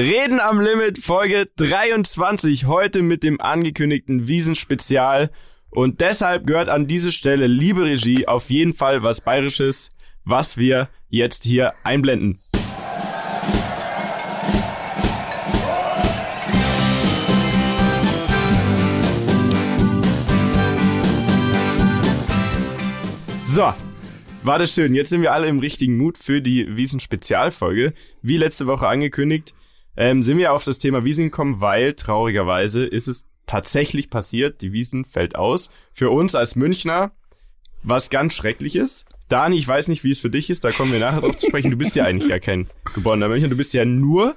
Reden am Limit Folge 23 heute mit dem angekündigten Wiesenspezial und deshalb gehört an diese Stelle, liebe Regie, auf jeden Fall was Bayerisches, was wir jetzt hier einblenden. So, war das schön. Jetzt sind wir alle im richtigen Mut für die Wiesen-Spezialfolge. Wie letzte Woche angekündigt, ähm, sind wir auf das Thema Wiesen gekommen, weil traurigerweise ist es tatsächlich passiert. Die Wiesen fällt aus. Für uns als Münchner was ganz Schreckliches. Dani, ich weiß nicht, wie es für dich ist, da kommen wir nachher drauf zu sprechen. Du bist ja eigentlich gar kein geborener Münchner, du bist ja nur,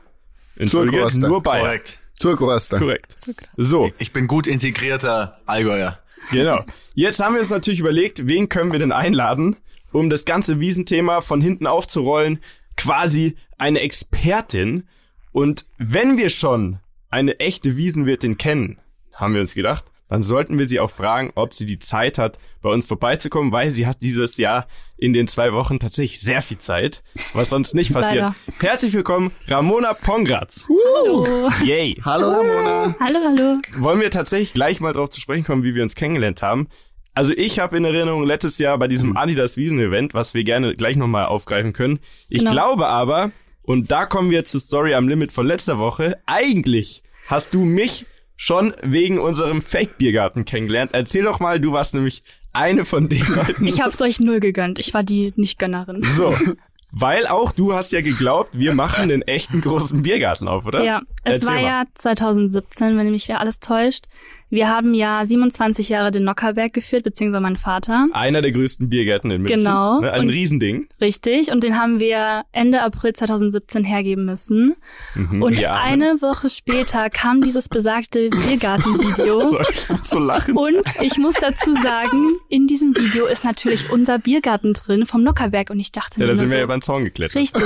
entschuldige, nur Bayer. Korrekt. Zurgroster. Korrekt. So, Ich bin gut integrierter Allgäuer. Genau. Jetzt haben wir uns natürlich überlegt, wen können wir denn einladen, um das ganze Wiesenthema von hinten aufzurollen. Quasi eine Expertin. Und wenn wir schon eine echte Wiesenwirtin kennen, haben wir uns gedacht, dann sollten wir sie auch fragen, ob sie die Zeit hat, bei uns vorbeizukommen, weil sie hat dieses Jahr in den zwei Wochen tatsächlich sehr viel Zeit, was sonst nicht passiert. Leider. Herzlich willkommen, Ramona Pongratz. Hallo. Yay. Hallo Ramona. Hallo, hallo. wollen wir tatsächlich gleich mal drauf zu sprechen kommen, wie wir uns kennengelernt haben. Also ich habe in Erinnerung letztes Jahr bei diesem Adidas Wiesen Event, was wir gerne gleich nochmal aufgreifen können. Ich Genau. glaube aber, und da kommen wir zur Story am Limit von letzter Woche, eigentlich hast du mich schon wegen unserem Fake-Biergarten kennengelernt. Erzähl doch mal, du warst nämlich eine von den Leuten. Ich hab's euch null gegönnt. Ich war die Nicht-Gönnerin. So. Weil auch du hast ja geglaubt, wir machen den echten großen Biergarten auf, oder? Ja, es Erzähl war mal. ja 2017, wenn mich ja alles täuscht. Wir haben ja 27 Jahre den Nockerberg geführt, beziehungsweise mein Vater. Einer der größten Biergärten in München. Genau. Ne? Ein Und- Riesending. Richtig. Und den haben wir Ende April 2017 hergeben müssen. Mhm. Und Ja. eine Woche später kam dieses besagte Biergartenvideo. So, ich muss so lachen. Und ich muss dazu sagen, in diesem Video ist natürlich unser Biergarten drin vom Nockerberg. Und ich dachte Ja, da sind wir so, ja über den Zaun geklettert. Richtig.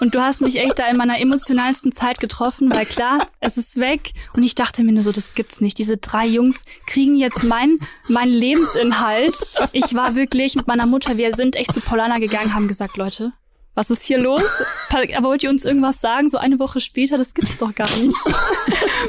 Und du hast mich echt da in meiner emotionalsten Zeit getroffen, weil klar, es ist weg. Und ich dachte mir nur so, das gibt's nicht. Diese drei Jungs kriegen jetzt mein, mein Lebensinhalt. Ich war wirklich mit meiner Mutter, wir sind echt zu Paulana gegangen, haben gesagt, Leute, was ist hier los? Pa- Wollt ihr uns irgendwas sagen? So eine Woche später, das gibt's doch gar nicht.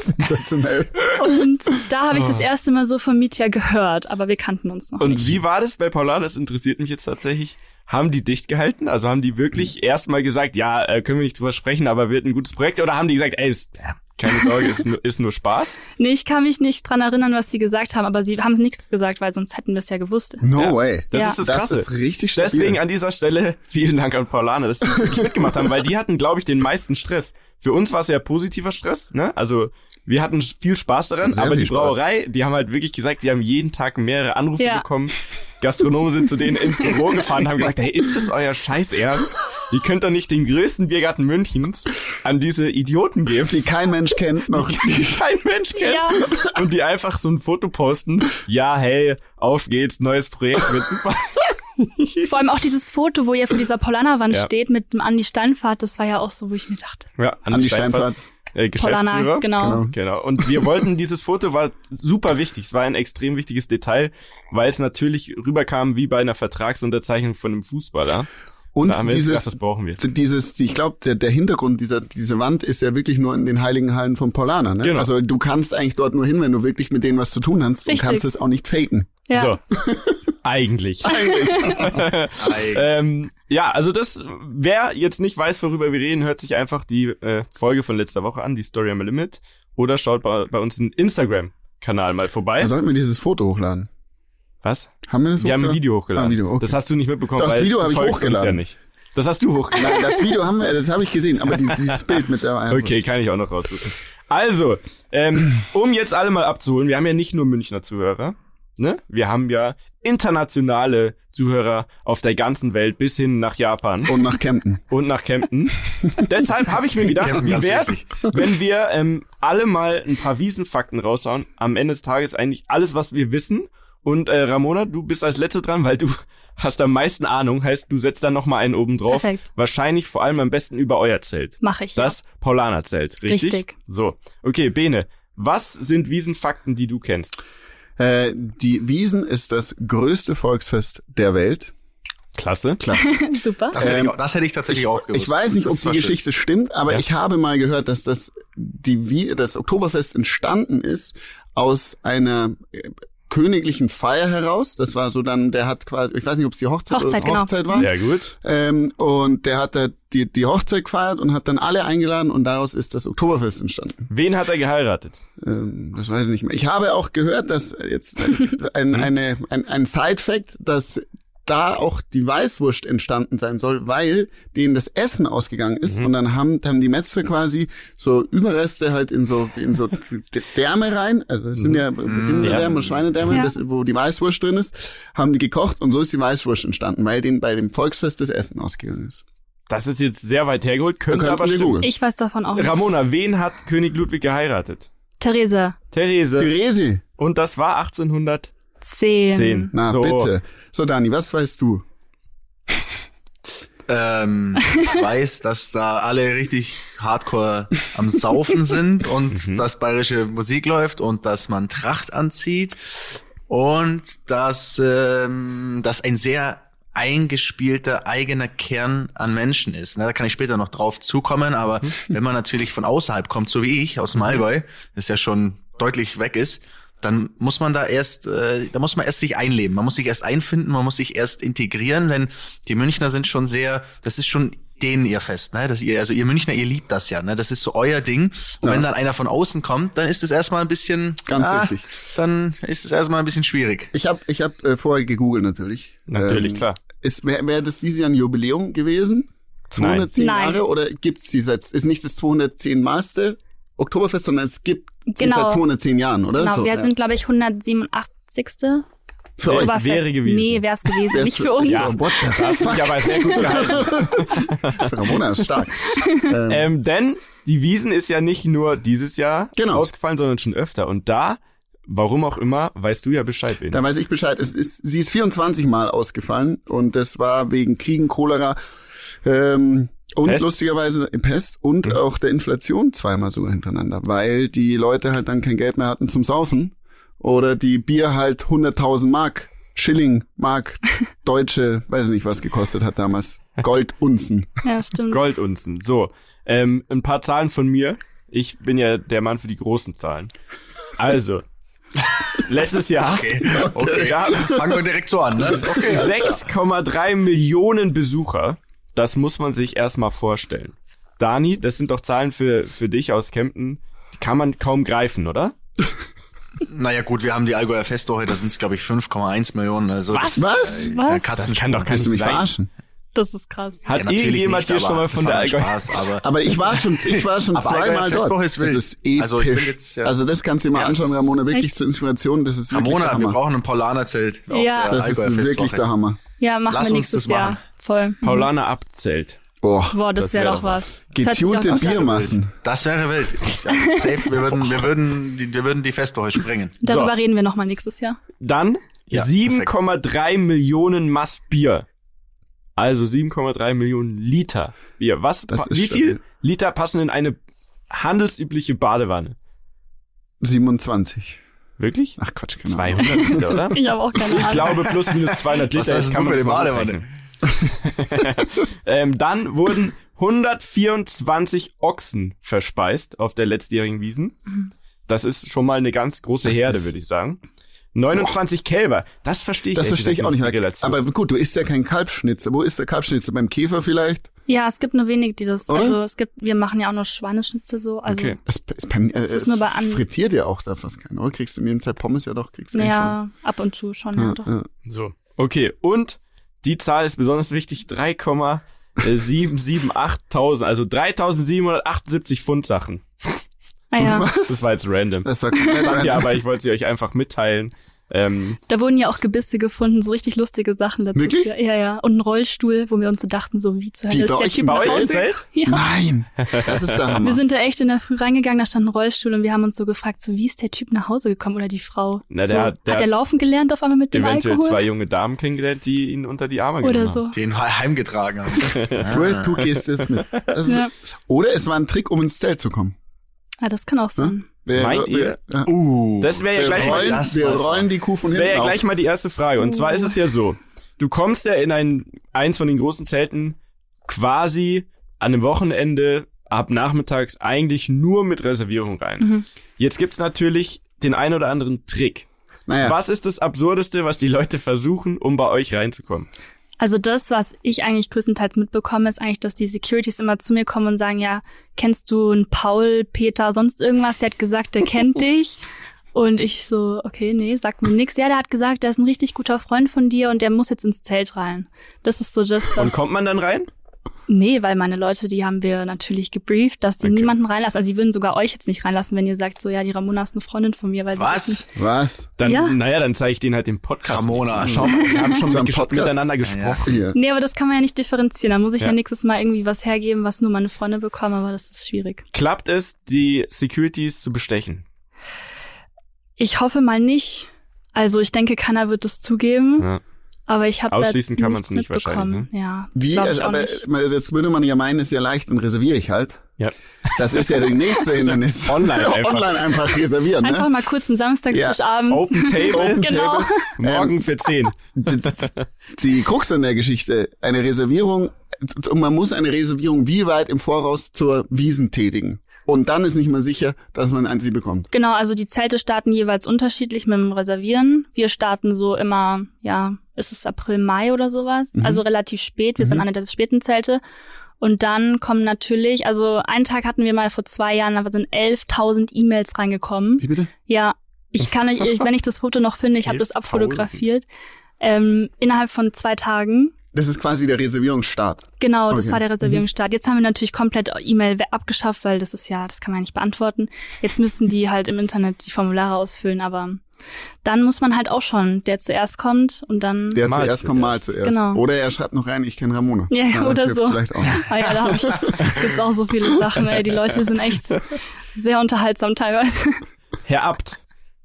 Sensationell. Und da habe ich das erste Mal so von Mitya gehört, aber wir kannten uns noch Und nicht. wie war das bei Paula? Das interessiert mich jetzt tatsächlich. Haben die dicht gehalten? Also haben die wirklich erstmal gesagt, ja, äh, können wir nicht drüber sprechen, aber wird ein gutes Projekt? Oder haben die gesagt, ey, ist, keine Sorge, ist nur, ist nur Spaß? Nee, ich kann mich nicht dran erinnern, was sie gesagt haben, aber sie haben nichts gesagt, weil sonst hätten wir es ja gewusst. No Ja. way. Das Ja. ist das Das Krasse. ist richtig stabil. Deswegen an dieser Stelle vielen Dank an Paulane, dass die das wirklich mitgemacht haben, weil die hatten, glaube ich, den meisten Stress. Für uns war es ja positiver Stress, ne? Also wir hatten viel Spaß daran, Sehr aber die Spaß. Brauerei, die haben halt wirklich gesagt, die haben jeden Tag mehrere Anrufe Ja. bekommen. Gastronomen sind zu denen ins Büro gefahren, haben gesagt, hey, ist das euer Scheiß Ernst? Ihr könnt doch nicht den größten Biergarten Münchens an diese Idioten geben, die kein Mensch kennt noch. die kein Mensch kennt Ja. und die einfach so ein Foto posten. Ja, hey, auf geht's, neues Projekt, wird super. Vor allem auch dieses Foto, wo ihr vor dieser Paulaner-Wand Ja. steht mit dem Andi Steinfahrt, das war ja auch so, wo ich mir dachte. Ja, An die Steinfahrt. äh, Geschäftsführer. Paulaner, genau. Genau. Genau. Und wir wollten, dieses Foto war super wichtig. Es war ein extrem wichtiges Detail, weil es natürlich rüberkam wie bei einer Vertragsunterzeichnung von einem Fußballer. Und da dieses, gedacht, das brauchen wir. dieses, ich glaube, der, der Hintergrund dieser diese Wand ist ja wirklich nur in den heiligen Hallen von Paulaner. Ne? Genau. Also du kannst eigentlich dort nur hin, wenn du wirklich mit denen was zu tun hast. Du Richtig. kannst es auch nicht faken. Ja. So. Eigentlich. ähm, ja, also das, wer jetzt nicht weiß, worüber wir reden, hört sich einfach die äh, Folge von letzter Woche an, die Story am Limit, oder schaut bei, bei uns im Instagram-Kanal mal vorbei. Da sollten wir dieses Foto hochladen. Was? Haben wir das Wir haben ein? Video hochgeladen. Ah, Video, okay. Das hast du nicht mitbekommen, das weil Video habe ich hochgeladen. Ja nicht. Das hast du hochgeladen. Nein, das Video haben wir, das habe ich gesehen, aber die, dieses Bild mit der Okay, kann ich auch noch raussuchen. Also, ähm, um jetzt alle mal abzuholen, wir haben ja nicht nur Münchner Zuhörer, ne? Wir haben ja internationale Zuhörer auf der ganzen Welt bis hin nach Japan Und nach Kempten. und nach Kempten. Deshalb habe ich mir gedacht, Kempten, wie wär's, wenn wir ähm, alle mal ein paar Wiesenfakten raushauen. Am Ende des Tages eigentlich alles, was wir wissen. Und äh, Ramona, du bist als Letzte dran, weil du hast am meisten Ahnung. Heißt, du setzt da noch mal einen oben drauf. Perfekt. Wahrscheinlich vor allem am besten über euer Zelt. Mache ich. Das Paulaner-Zelt, richtig? Richtig. So, okay, Bene, was sind Wiesenfakten, die du kennst? Äh, die Wiesen ist das größte Volksfest der Welt. Klasse. Klasse. Super. Das, hätte Ähm, ich, auch- das hätte ich tatsächlich auch gewusst. Ich weiß nicht, Das ob die war schön. Geschichte stimmt, aber Ja. ich habe mal gehört, dass das, die, wie, das Oktoberfest entstanden ist aus einer königlichen Feier heraus. Das war so dann, der hat quasi, ich weiß nicht, ob es die Hochzeit, Hochzeit, oder genau. Hochzeit war. Sehr gut. Ähm, und der hat da die, die Hochzeit gefeiert und hat dann alle eingeladen und daraus ist das Oktoberfest entstanden. Wen hat er geheiratet? Ähm, das weiß ich nicht mehr. Ich habe auch gehört, dass jetzt ein, eine, ein, ein Side-Fact, dass da auch die Weißwurst entstanden sein soll, weil denen das Essen ausgegangen ist und dann haben, haben die Metzger quasi so Überreste halt in so in so Därme rein, also es sind ja Rinderdärme und Schweinedärme, Ja. das, wo die Weißwurst drin ist, haben die gekocht und so ist die Weißwurst entstanden, weil denen bei dem Volksfest das Essen ausgegangen ist. Das ist jetzt sehr weit hergeholt, könnte aber stimmen. Ich weiß davon auch nichts. Ramona, wen hat König Ludwig geheiratet? Theresa. Therese. Therese, Und das war 1810. Zehn. na So. bitte. So Dani, was weißt du? Ähm, ich weiß, dass da alle richtig hardcore am Saufen sind und dass bayerische Musik läuft und dass man Tracht anzieht und dass ähm, das ein sehr eingespielter eigener Kern an Menschen ist. Ne, Da kann ich später noch drauf zukommen, aber wenn man natürlich von außerhalb kommt, so wie ich, aus dem Allgäu, das ja schon deutlich weg ist, dann muss man da erst, äh, da muss man erst sich einleben. Man muss sich erst einfinden, man muss sich erst integrieren, denn die Münchner sind schon sehr, das ist schon denen ihr Fest, ne? Das ihr, also ihr Münchner, ihr liebt das ja, ne? Das ist so euer Ding. Und Ja. wenn dann einer von außen kommt, dann ist es erstmal ein bisschen, Ganz ah, richtig. Dann ist es erstmal ein bisschen schwierig. Ich habe ich hab, äh, vorher gegoogelt natürlich. Natürlich, Ähm, klar. Ist wäre wär das dieses Jahr ein Jubiläum gewesen? 210 Nein. Jahre oder gibt's die seit ist nicht das 210 Maste Oktoberfest, sondern es gibt Genau. seit 210 Jahren, oder? Genau, So, wir ja. sind, glaube ich, 187. für euch. Oktoberfest. wäre gewesen. Nee, wär's gewesen. Wär's nicht für uns. Ja. What the du dich aber sehr gut gehalten. Für Ramona ist stark. ähm, ähm, denn die Wiesen ist ja nicht nur dieses Jahr Genau. ausgefallen, sondern schon öfter. Und da, warum auch immer, weißt du ja Bescheid. Wen. da weiß ich Bescheid. Es ist, sie ist 24 Mal ausgefallen und das war wegen Kriegen, Cholera ähm, und Pest? lustigerweise Pest und Mhm. auch der Inflation zweimal sogar hintereinander, weil die Leute halt dann kein Geld mehr hatten zum Saufen oder die Bier halt 100.000 Mark, Schilling, Mark, Deutsche, weiß nicht was gekostet hat damals. Goldunzen. Ja, stimmt. Goldunzen. So, ähm, ein paar Zahlen von mir. Ich bin ja der Mann für die großen Zahlen. Also, letztes Jahr Okay, okay. Ja. Fangen wir direkt so an. Ne? Okay. 6,3 Millionen Besucher. Das muss man sich erstmal vorstellen. Dani, das sind doch Zahlen für, für dich aus Kempten. Die kann man kaum greifen, oder? Naja gut, wir haben die Allgäuer Festwoche, da sind es glaube ich 5,1 Millionen. Also Was? Das, Was? Äh, ist Was? Das kann doch Kannst du mich verarschen? Das ist krass. Hat Ja, irgendjemand nicht, hier schon aber mal von das der Allgäu... Spaß, aber Aber ich war schon, ich war schon zweimal dort. Ist Das wild. ist episch. Also ich bin jetzt, ja- also das kannst du dir mal Ja, anschauen, das Ramona, wirklich echt- zur Inspiration. Das ist wirklich Ramona, der wir brauchen ein Paulaner-Zelt auf Ja. der Das ist wirklich der Hammer. Ja, machen Lass wir nächstes das machen. Voll. Paulaner Abzelt. Boah, Boah, das, Das wäre wär doch was. Das getunte. Biermassen. Das wäre wild. Ich sag, safe, wir würden, wir würden, die- wir würden die Festwoche sprengen. Darüber So. reden wir nochmal nächstes Jahr. Dann Ja, 7,3 Millionen Mast Bier. Also 7,3 Millionen Liter Bier. Was? Das wie stabil. viel Liter passen in eine handelsübliche Badewanne? 27. Wirklich? Ach Quatsch, keine Ahnung. 200 Liter, oder? Ich habe auch keine Ich Ahnung. glaube plus minus 200 Was Liter. heißt das kann man für die mal Badewanne? ähm, dann wurden 124 Ochsen verspeist auf der letztjährigen Wiesen. Das ist schon mal eine ganz große Das Herde, würde ich sagen. 29 Kälber. Das verstehe ich Das verstehe ich auch nicht mehr. Relation. Aber gut, du isst ja kein Kalbschnitzel. Wo ist der Kalbschnitzel? Beim Käfer vielleicht? Ja, es gibt nur wenig, die das. Oder? Also es gibt, wir machen ja auch nur Schweineschnitzel so. Also Okay. Das ist, beim, äh, Das ist nur bei an- frittiert ja auch da fast keiner, oder? Kriegst du in jedem Zeit Pommes ja doch, kriegst du ja, ab und zu schon. schon. Ja, Ja, doch. ja. So, okay. Und die Zahl ist besonders wichtig, 3,778.000, also 3.778 Pfund Sachen. Ah, ja. Was? Das war jetzt random. Das war komplett Stand aber ich wollte sie euch einfach mitteilen. Ähm, Da wurden ja auch Gebisse gefunden, so richtig lustige Sachen dazu. Wirklich? Ja, ja, ja. Und ein Rollstuhl, wo wir uns so dachten, so wie zur Wie Hölle ist der Typ bei euch. Zelt? Ja. Nein, das ist der Hammer. Wir sind da echt in der Früh reingegangen, da stand ein Rollstuhl und wir haben uns so gefragt, so wie ist der Typ nach Hause gekommen oder die Frau? Na, so, der hat- der hat er laufen gelernt auf einmal mit dem eventuell Alkohol? zwei junge Damen kennengelernt, die ihn unter die Arme oder genommen so. haben. Den heimgetragen haben. du, du gehst es mit. Das ist, Ja. Oder es war ein Trick, um ins Zelt zu kommen. Ah, das kann auch sein. Wir, Meint wir, ihr? Uh. Das wäre ja wir, gleich mal, rollen, das wir rollen die Kuh von das wär hinten ja auf. gleich mal die erste Frage. Und zwar ist es ja so. du kommst ja in ein, eins von den großen Zelten quasi an einem Wochenende ab nachmittags eigentlich nur mit Reservierung rein. Mhm. Jetzt gibt's natürlich den ein oder anderen Trick. Naja, Was ist das Absurdeste, was die Leute versuchen, um bei euch reinzukommen? Also das, was ich eigentlich größtenteils mitbekomme, ist eigentlich, dass die Securities immer zu mir kommen und sagen, ja, kennst du einen Paul, Peter, sonst irgendwas? Der hat gesagt, der kennt dich. Und ich so, okay, nee, sagt mir nix. Ja, der hat gesagt, der ist ein richtig guter Freund von dir und der muss jetzt ins Zelt rein. Das ist so das, was... Und kommt man dann rein? Nee, weil meine Leute, die haben wir natürlich gebrieft, dass die Okay. niemanden reinlassen. Also sie würden sogar euch jetzt nicht reinlassen, wenn ihr sagt, so ja, die Ramona ist eine Freundin von mir, weil sie wissen, Was? was? Dann, Ja. naja, dann zeige ich denen halt den Podcast. Ramona. Schau mal, wir haben schon mit, miteinander Ja, gesprochen. Hier. Nee, aber das kann man ja nicht differenzieren. Da muss ich ja, Ja. nächstes Mal irgendwie was hergeben, was nur meine Freunde bekommen, aber das ist schwierig. Klappt es, die Securities zu bestechen? Ich hoffe mal nicht. Also ich denke, keiner wird das zugeben, Ja. Aber ich habe Ausschließen kann man's nichts nicht wahrscheinlich, mitbekommen. Ja, Wie, also, aber nicht. man- jetzt würde man ja meinen, ist ja leicht, dann reserviere ich halt. Ja. Das ist ja die nächste Hindernis. Online einfach. Online einfach reservieren, Einfach ne? mal kurz einen Samstagstisch abends. Open Table, Open Genau. Table. morgen für 10. Die Krux an der Geschichte, eine Reservierung, und man muss eine Reservierung wie weit im Voraus zur Wiesen tätigen. Und dann ist nicht mal sicher, dass man sie bekommt. Genau, also die Zelte starten jeweils unterschiedlich mit dem Reservieren. Wir starten so immer, ja, ist es April, Mai oder sowas, Mhm. also relativ spät. Wir sind eine der späten Zelte. Und dann kommen natürlich, also einen Tag hatten wir mal vor zwei Jahren, da sind 11.000 E-Mails reingekommen. Wie bitte? Ja, ich kann ich- wenn ich das Foto noch finde, ich habe das 11.000. abfotografiert. Ähm, innerhalb von zwei Tagen. Das ist quasi der Reservierungsstart. Genau, das Okay. war der Reservierungsstart. Jetzt haben wir natürlich komplett E-Mail abgeschafft, weil das ist ja, das kann man ja nicht beantworten. Jetzt müssen die halt im Internet die Formulare ausfüllen, aber dann muss man halt auch schon, der zuerst kommt und dann. Der Mal zuerst kommt mal zuerst. Genau. Oder er schreibt noch rein, ich kenne Ramona. Ja, das oder so. Vielleicht auch. Ah ja, da hab ich, gibt's auch so viele Sachen, ey. Die Leute sind echt sehr unterhaltsam teilweise. Herr Abt,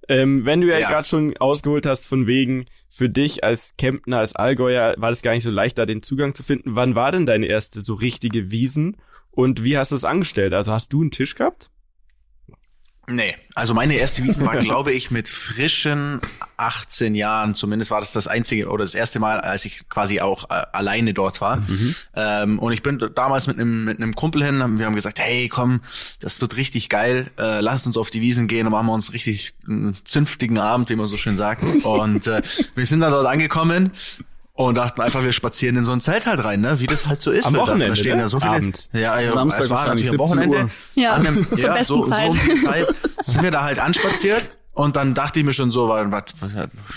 ähm, wenn du ja, Ja. gerade schon ausgeholt hast von wegen, für dich als Kempner, als Allgäuer, war das gar nicht so leicht, da den Zugang zu finden. Wann war denn deine erste so richtige Wiesen? Und wie hast du es angestellt? Also hast du einen Tisch gehabt? Nee, also meine erste Wiesen war, glaube ich, mit frischen 18 Jahren. Zumindest war das das einzige oder das erste Mal, als ich quasi auch äh, alleine dort war. Ähm, und ich bin damals mit einem mit einem Kumpel hin. Haben, wir haben gesagt, hey, komm, das wird richtig geil. Äh, lass uns auf die Wiesen gehen und machen wir uns richtig einen zünftigen Abend, wie man so schön sagt. Und äh, wir sind dann dort angekommen. Und dachten einfach, wir spazieren in so ein Zelt halt rein, ne? Wie das halt so ist. Am Wochenende, Da stehen ne? ja so viele. Abends. Ja, ja, Samstag es war natürlich am 17 Uhr. Wochenende. Ja, An einem, zur ja, besten so, so Zeit. um die Zeit sind wir da halt anspaziert und dann dachte ich mir schon so, was, was,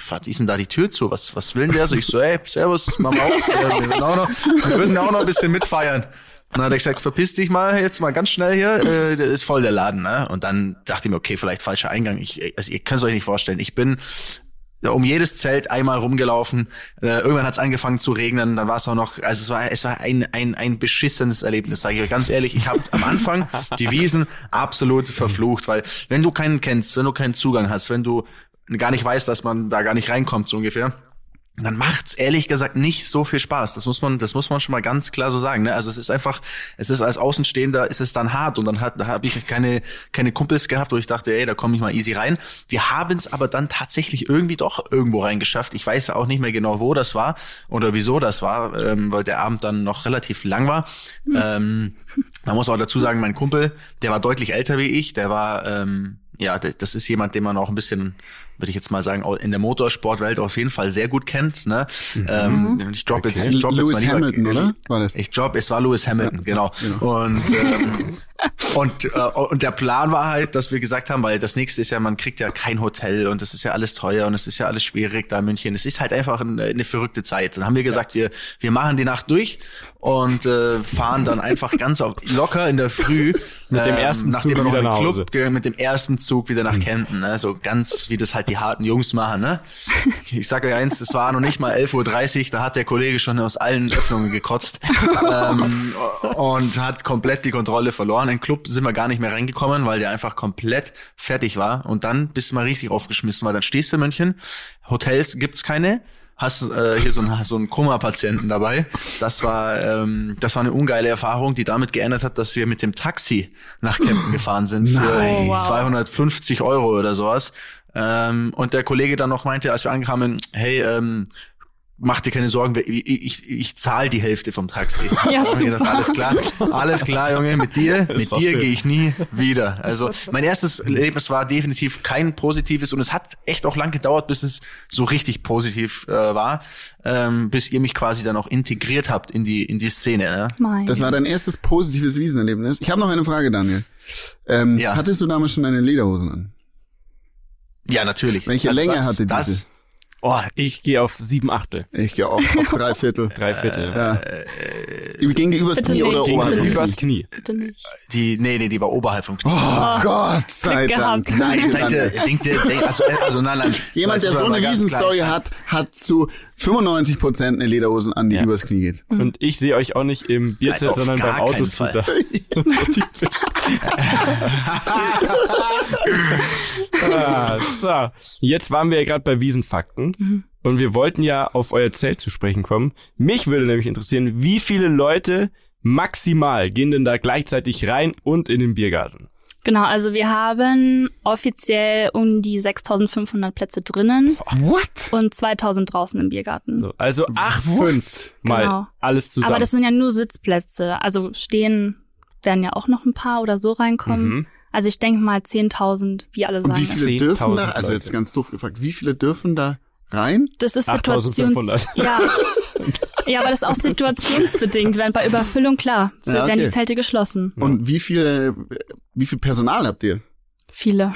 was ist denn da die Tür zu? Was, was will denn der? So ich so, ey, servus, mach mal auf, wir, würden auch noch, wir würden auch noch ein bisschen mitfeiern. Und dann hat er gesagt, verpiss dich mal jetzt mal ganz schnell hier, äh, das ist voll der Laden, ne? Und dann dachte ich mir, okay, vielleicht falscher Eingang. Ich, also ihr könnt es euch nicht vorstellen. Ich bin um jedes Zelt einmal rumgelaufen. Äh, irgendwann hat es angefangen zu regnen, dann war es auch noch, also es war es war ein ein ein beschissenes Erlebnis, sage ich euch ganz ehrlich. Ich habe am Anfang die Wiesen absolut verflucht, weil wenn du keinen kennst, wenn du keinen Zugang hast, wenn du gar nicht weißt, dass man da gar nicht reinkommt so ungefähr, dann macht's ehrlich gesagt nicht so viel Spaß. Das muss man, das muss man schon mal ganz klar so sagen. Ne? Also es ist einfach, es ist als Außenstehender ist es dann hart und dann hat, da habe ich keine keine Kumpels gehabt, wo ich dachte, ey, da komme ich mal easy rein. Die haben es aber dann tatsächlich irgendwie doch irgendwo reingeschafft. Ich weiß auch nicht mehr genau, wo das war oder wieso das war, ähm, weil der Abend dann noch relativ lang war. Ähm, man muss auch dazu sagen, mein Kumpel, der war deutlich älter wie ich, der war ähm, ja, das ist jemand, den man auch ein bisschen, würde ich jetzt mal sagen, auch in der Motorsportwelt auf jeden Fall sehr gut kennt. Ne? Ähm, ich drop jetzt, ich drop jetzt Lewis mal lieber- Hamilton, oder? War das? Ich drop, es war Lewis Hamilton, genau. Und ähm, und äh, und der Plan war halt, dass wir gesagt haben, weil das nächste ist ja, man kriegt ja kein Hotel und das ist ja alles teuer und es ist ja alles schwierig da in München. Es ist halt einfach eine, eine verrückte Zeit. Dann haben wir gesagt, wir wir machen die Nacht durch und äh, fahren dann einfach ganz auf, locker in der Früh Mit dem ersten nachdem Zug wir noch wieder in den nach Club Hause. mit dem ersten Zug wieder nach Kempten, ne? so ganz wie das halt die harten Jungs machen. Ne? Ich sag euch eins, es war noch nicht mal 11.30 Uhr, da hat der Kollege schon aus allen Öffnungen gekotzt ähm, und hat komplett die Kontrolle verloren. In den Club sind wir gar nicht mehr reingekommen, weil der einfach komplett fertig war und dann bist du mal richtig aufgeschmissen, weil dann stehst du in München, Hotels gibt's keine, hast äh, hier so einen, so einen Koma-Patienten dabei. Das war, ähm, das war eine ungeile Erfahrung, die damit geändert hat, dass wir mit dem Taxi nach Kempten gefahren sind für. Oh, wow. 250 Euro oder sowas. Ähm, und der Kollege dann noch meinte, als wir ankamen, hey, ähm, mach dir keine Sorgen, ich, ich, ich zahle die Hälfte vom Taxi. Ja, ich gedacht, super. alles klar, alles klar, Junge, mit dir, mit dir gehe ich nie wieder. Also mein erstes Erlebnis war definitiv kein positives und es hat echt auch lang gedauert, bis es so richtig positiv äh, war, ähm, bis ihr mich quasi dann auch integriert habt in die in die Szene. Ne? Mein. Das war dein erstes positives Wiesenerlebnis. Ich habe noch eine Frage, Daniel. Ähm, Ja. Hattest du damals schon deine Lederhosen an? Ja, natürlich. Welche Also Länge das- hatte das, diese? Oh, ich gehe auf sieben Achtel. Ich gehe auf, auf drei Viertel. Drei Viertel. Ja. Ging die übers Knie oder oberhalb vom übers Knie? Knie. Bitte nicht. Die, nee, nee, die war oberhalb vom Knie. Oh, Gott sei Dank. Nein, Zeigt Daniel. ihr, denkt ihr, denkt, also, also nein, nein. Jemand, Das der so eine sagen. hat, hat zu 95 Prozent eine Lederhosen an, die Ja. übers Knie geht. Und ich sehe euch auch nicht im Bierzelt, sondern beim Autoscooter. so typisch. ah, so, jetzt waren wir ja gerade bei Wiesenfakten und wir wollten ja auf euer Zelt zu sprechen kommen. Mich würde nämlich interessieren, wie viele Leute maximal gehen denn da gleichzeitig rein und in den Biergarten? Genau, also wir haben offiziell um die 6500 Plätze drinnen What? und 2000 draußen im Biergarten. So, also acht, fünf mal Genau. alles zusammen. Aber das sind ja nur Sitzplätze. Also stehen werden ja auch noch ein paar oder so reinkommen. Mhm. Also ich denke mal 10.000, wie alle Und sagen. wie viele 10.000 dürfen da, also jetzt ganz doof gefragt, wie viele dürfen da rein? Das ist Situations... 8.500. Ja. ja, aber das ist auch situationsbedingt. Wenn bei Überfüllung, klar, so Ja, werden okay. die Zelte geschlossen. Und wie viele, wie viel Personal habt ihr? Viele.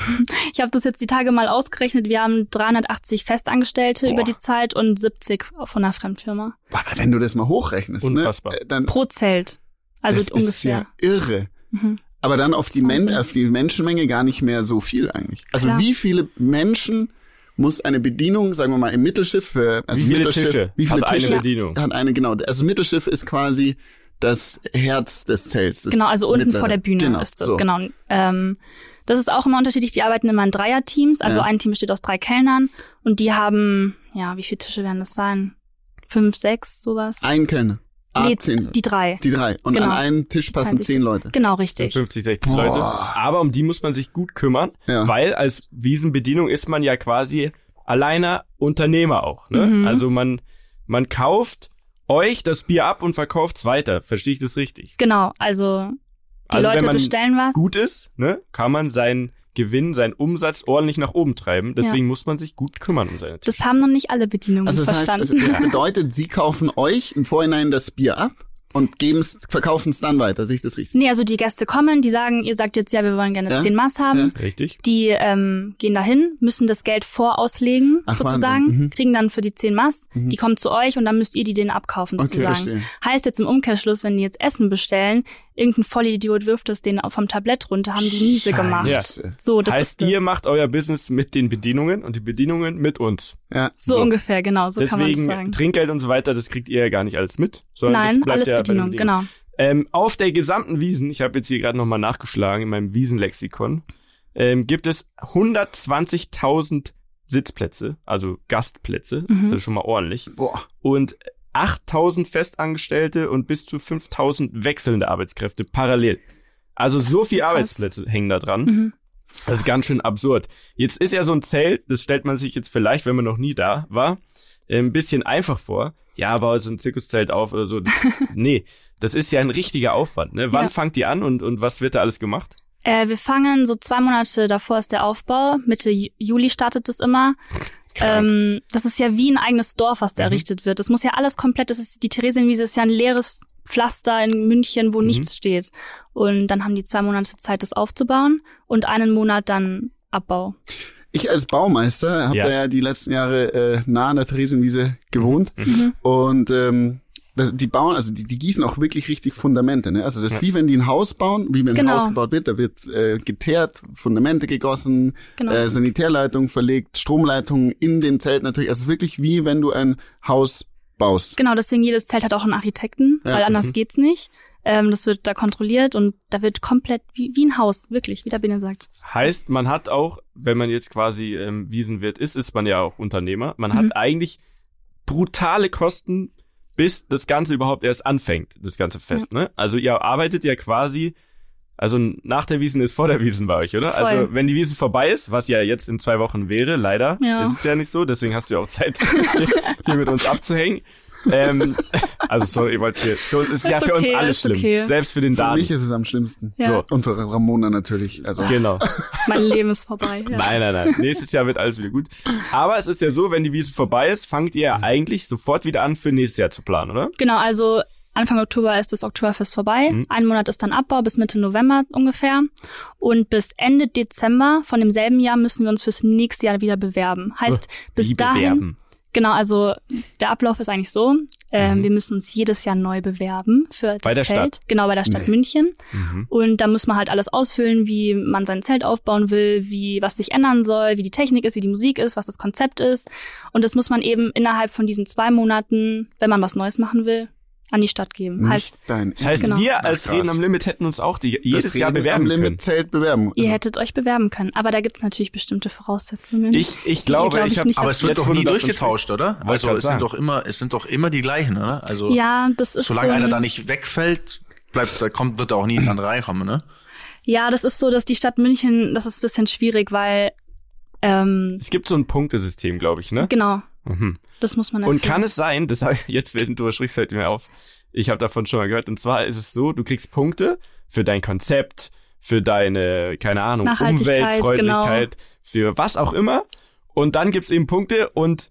Ich habe das jetzt die Tage mal ausgerechnet. Wir haben 380 Festangestellte Boah. über die Zeit und 70 von einer Fremdfirma. Aber wenn du das mal hochrechnest, Unfassbar. ne, äh, dann Pro Zelt. Also das ungefähr. ist ja irre. Mhm. Aber dann auf die, Men auf die Menschenmenge gar nicht mehr so viel eigentlich. Also Klar. wie viele Menschen muss eine Bedienung, sagen wir mal, im Mittelschiff, für, also Wie viele Mittelschiff, Tische wie viele hat eine Tische Bedienung? hat eine, genau. Also Mittelschiff ist quasi das Herz des Zelts. Genau, also unten mittlere. vor der Bühne genau, ist das. so. Genau. Ähm, das ist auch immer unterschiedlich. Die arbeiten immer in Dreierteams. Also Ja. ein Team besteht aus drei Kellnern und die haben, ja, wie viele Tische werden das sein? Fünf, sechs, sowas? Ein Kellner. Ah, Nee, zehn. die drei. Die drei. Und Genau. an einen Tisch passen zehn Leute. Genau, richtig. 50, 60 Boah. Leute. Aber um die muss man sich gut kümmern, Ja. weil als Wiesenbedienung ist man ja quasi alleiner Unternehmer auch. Ne? Mhm. Also man, man kauft euch das Bier ab und verkauft's weiter. Verstehe ich das richtig? Genau, also die Also wenn Leute man bestellen was. Gut ist, ne, kann man seinen Gewinn, seinen Umsatz ordentlich nach oben treiben. Deswegen muss man sich gut kümmern um seine Das haben noch nicht alle Bedienungen Also das heißt, verstanden. also das bedeutet, sie kaufen euch im Vorhinein das Bier ab und geben's, verkaufen es dann weiter. Sehe ich das richtig? nee, also die Gäste kommen, die sagen, ihr sagt jetzt ja, wir wollen gerne Ja, zehn Maß haben. Richtig? Die ähm, gehen dahin, müssen das Geld vorauslegen, Ach, sozusagen, mhm. kriegen dann für die 10 Mass, die kommen zu euch und dann müsst ihr die denen abkaufen, Okay, sozusagen. verstehe. heißt jetzt im Umkehrschluss, wenn die jetzt Essen bestellen, irgendein Vollidiot wirft es denen vom Tablett runter, haben die miese gemacht. Scheiße. So, das heißt, ist das. ihr macht euer Business mit den Bedienungen und die Bedienungen mit uns. Ja. so, so. ungefähr, genau, so kann man Deswegen das sagen. Trinkgeld und so weiter, das kriegt ihr ja gar nicht alles mit, sondern Nein, alles ja Bedienung, Bedienungen. genau. Ähm, auf der gesamten Wiesen, ich habe jetzt hier gerade nochmal nachgeschlagen in meinem Wiesenlexikon, ähm, gibt es 120.000 Sitzplätze, also Gastplätze, Mhm. das ist schon mal ordentlich, Boah. und 8.000 Festangestellte und bis zu 5.000 wechselnde Arbeitskräfte parallel. Also so ist viele. Arbeitsplätze hängen da dran. Mhm. Das ist ganz schön absurd. Jetzt ist ja so ein Zelt, das stellt man sich jetzt vielleicht, wenn man noch nie da war, ein bisschen einfach vor. Ja, baut so ein Zirkuszelt auf oder so. Das, nee, das ist ja ein richtiger Aufwand. Ne? Wann Ja. fangt ihr an und, und was wird da alles gemacht? Äh, wir fangen so zwei Monate davor ist der Aufbau. Mitte Ju- Juli startet es immer. Ähm, das ist ja wie ein eigenes Dorf, was da Mhm. errichtet wird. Das muss ja alles komplett, das ist, die Theresienwiese ist ja ein leeres Pflaster in München, wo Mhm. nichts steht. Und dann haben die zwei Monate Zeit, das aufzubauen und einen Monat dann Abbau. Ich als Baumeister habe Ja. da ja die letzten Jahre äh, nah an der Theresienwiese gewohnt Mhm. und ähm, das, die bauen, also die, die gießen auch wirklich richtig Fundamente. Ne? Also das ist Ja. wie wenn die ein Haus bauen, wie wenn Genau. ein Haus gebaut wird, da wird äh, geteert, Fundamente gegossen, Genau. äh, Sanitärleitung verlegt, Stromleitungen in den Zelt natürlich. Also es ist wirklich wie wenn du ein Haus baust. Genau, deswegen jedes Zelt hat auch einen Architekten, Ja. weil anders Mhm. geht's nicht. Ähm, das wird da kontrolliert und da wird komplett wie, wie ein Haus, wirklich, wie der Biene sagt. Heißt, man hat auch, wenn man jetzt quasi ähm, Wiesenwirt ist, ist man ja auch Unternehmer. Man Mhm. hat eigentlich brutale Kosten, bis das Ganze überhaupt erst anfängt, das ganze Fest. Ne? Also ihr arbeitet ja quasi Also nach der Wiesen ist vor der Wiesen bei euch, oder? Voll. Also wenn die Wiesen vorbei ist, was ja jetzt in zwei Wochen wäre, leider Ja. ist es ja nicht so, deswegen hast du ja auch Zeit, hier mit uns abzuhängen. Ähm, also sorry, ich wollte hier, für uns ist, Ist ja für uns okay, alles schlimm. okay. Selbst für den Für Dan. mich ist es am schlimmsten. Ja. So. Und für Ramona natürlich. Also Genau. Mein Leben ist vorbei. Ja. Nein, nein, nein. Nächstes Jahr wird alles wieder gut. Aber es ist ja so, wenn die Wiesen vorbei ist, fangt ihr ja eigentlich sofort wieder an, für nächstes Jahr zu planen, oder? Genau, also Anfang Oktober ist das Oktoberfest vorbei. Mhm. Ein Monat ist dann Abbau bis Mitte November ungefähr. Und bis Ende Dezember von demselben Jahr müssen wir uns fürs nächste Jahr wieder bewerben. Heißt, bis Wie dahin, bewerben. genau, also der Ablauf ist eigentlich so, ähm, Mhm. wir müssen uns jedes Jahr neu bewerben für das Bei der Zelt. Stadt? Genau, bei der Stadt Nee. München. Mhm. Und da muss man halt alles ausfüllen, wie man sein Zelt aufbauen will, wie was sich ändern soll, wie die Technik ist, wie die Musik ist, was das Konzept ist. Und das muss man eben innerhalb von diesen zwei Monaten, wenn man was Neues machen will, an die Stadt geben. Heißt, Das heißt, Genau. wir als Ach, Reden am Limit hätten uns auch die, jedes das Jahr Reden bewerben am können. Limit Zelt bewerben. ihr hättet euch bewerben können. Aber da gibt's natürlich bestimmte Voraussetzungen. Ich, ich glaube, glaub ich ich habe. nicht. Aber es wird doch nie durchgetauscht, oder? Also es sagen. sind doch immer, es sind doch immer die gleichen, oder? Also ja, das ist solange so einer ein- da nicht wegfällt, bleibt, da kommt, wird da auch nie ein anderer reinkommen, ne? Ja, das ist so, dass die Stadt München, das ist ein bisschen schwierig, weil ähm, Es gibt so ein Punktesystem, glaube ich, ne? genau, Mhm. das muss man Und erfüllen. kann es sein, das ich, jetzt während du sprichst fällt mir auf, ich habe davon schon mal gehört, und zwar ist es so, du kriegst Punkte für dein Konzept, für deine, keine Ahnung, Umweltfreundlichkeit, für was auch immer. Und dann gibt's eben Punkte und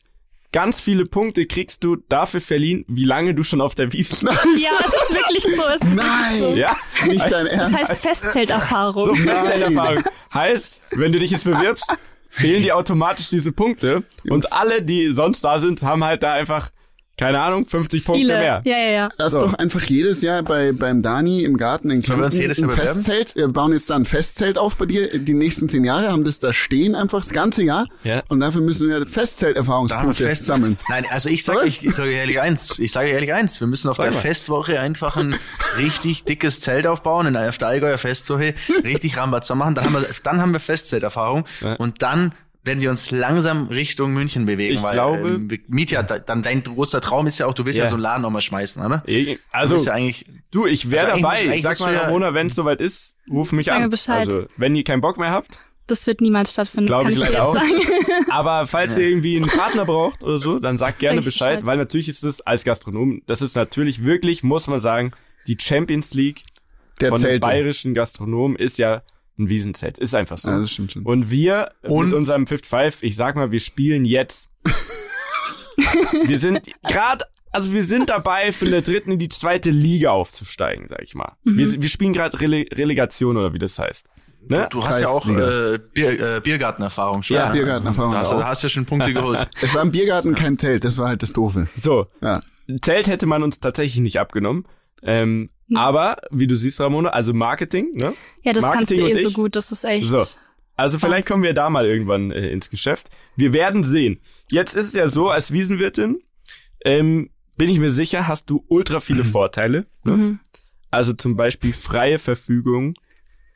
ganz viele Punkte kriegst du dafür verliehen, wie lange du schon auf der Wiesn Ja, es ist wirklich so. Es ist Nein! So. Ja, nicht dein Das Ernst. heißt Festzelterfahrung. so Festzelterfahrung. Heißt, wenn du dich jetzt bewirbst, fehlen dir automatisch diese Punkte. Jungs. Und alle, die sonst da sind, haben halt da einfach, keine Ahnung, 50 Punkte Viele. mehr. Ja, ja, ja. Lass So. doch einfach jedes Jahr bei, beim Dani im Garten in Sollen wir uns Kempten jedes Jahr ein? Festzelt. Wir bauen jetzt da ein Festzelt auf bei dir. Die nächsten zehn Jahre haben das da stehen einfach das ganze Jahr. Ja. Und dafür müssen wir Festzelterfahrungspunkte fest sammeln. Nein, also ich sage ich, ich sage ehrlich eins, ich sage ehrlich eins, wir müssen auf Sag der mal. Festwoche einfach ein richtig dickes Zelt aufbauen, in der auf der Allgäuer Festwoche, richtig Rambazamba machen, dann haben wir, dann haben wir Festzelterfahrung Ja. und dann werden wir uns langsam Richtung München bewegen, Ich weil glaube- ähm, Mietja, da- dann dein großer Traum ist ja auch, du willst ja, Ja. so einen Laden nochmal schmeißen, oder? Du Also, bist ja eigentlich, du, ich wäre Also dabei. Sag mal, du ja- Ramona, wenn es soweit ist, ruf mich an. Bescheid. Also, wenn ihr keinen Bock mehr habt. Das wird niemals stattfinden. Glaub das ich leider jetzt sagen. Aber falls ihr irgendwie einen Partner braucht oder so, dann sagt gerne Bescheid, Bescheid. weil natürlich ist es als Gastronom, das ist natürlich wirklich, muss man sagen, die Champions League Der von den Zelte. bayerischen Gastronomen ist ja ein Wiesenzelt. Ist einfach so. Ja, das stimmt schon. Und wir Und- mit unserem 55, ich sag mal, wir spielen jetzt. wir sind gerade, also wir sind dabei, von der dritten in die zweite Liga aufzusteigen, sag ich mal. Mhm. Wir, wir spielen gerade Rele Relegation oder wie das heißt. Ne? du hast ja auch äh, Bier, äh, Biergartenerfahrung schon. Ja, ne? Biergartenerfahrung Da hast, du- auch. da hast du ja schon Punkte geholt. Es war im Biergarten kein Zelt, das war halt das Doofe. So, Ja. Zelt hätte man uns tatsächlich nicht abgenommen. Ähm, Hm. Aber, wie du siehst, Ramona, also Marketing, ne? Ja, das kannst du Marketing eh und so ich. gut. Das ist echt. So. Also vielleicht kommen wir da mal irgendwann äh, ins Geschäft. Wir werden sehen. Jetzt ist es ja so, als Wiesenwirtin, ähm, bin ich mir sicher, hast du ultra viele Vorteile. Ne? Mhm. Also zum Beispiel freie Verfügung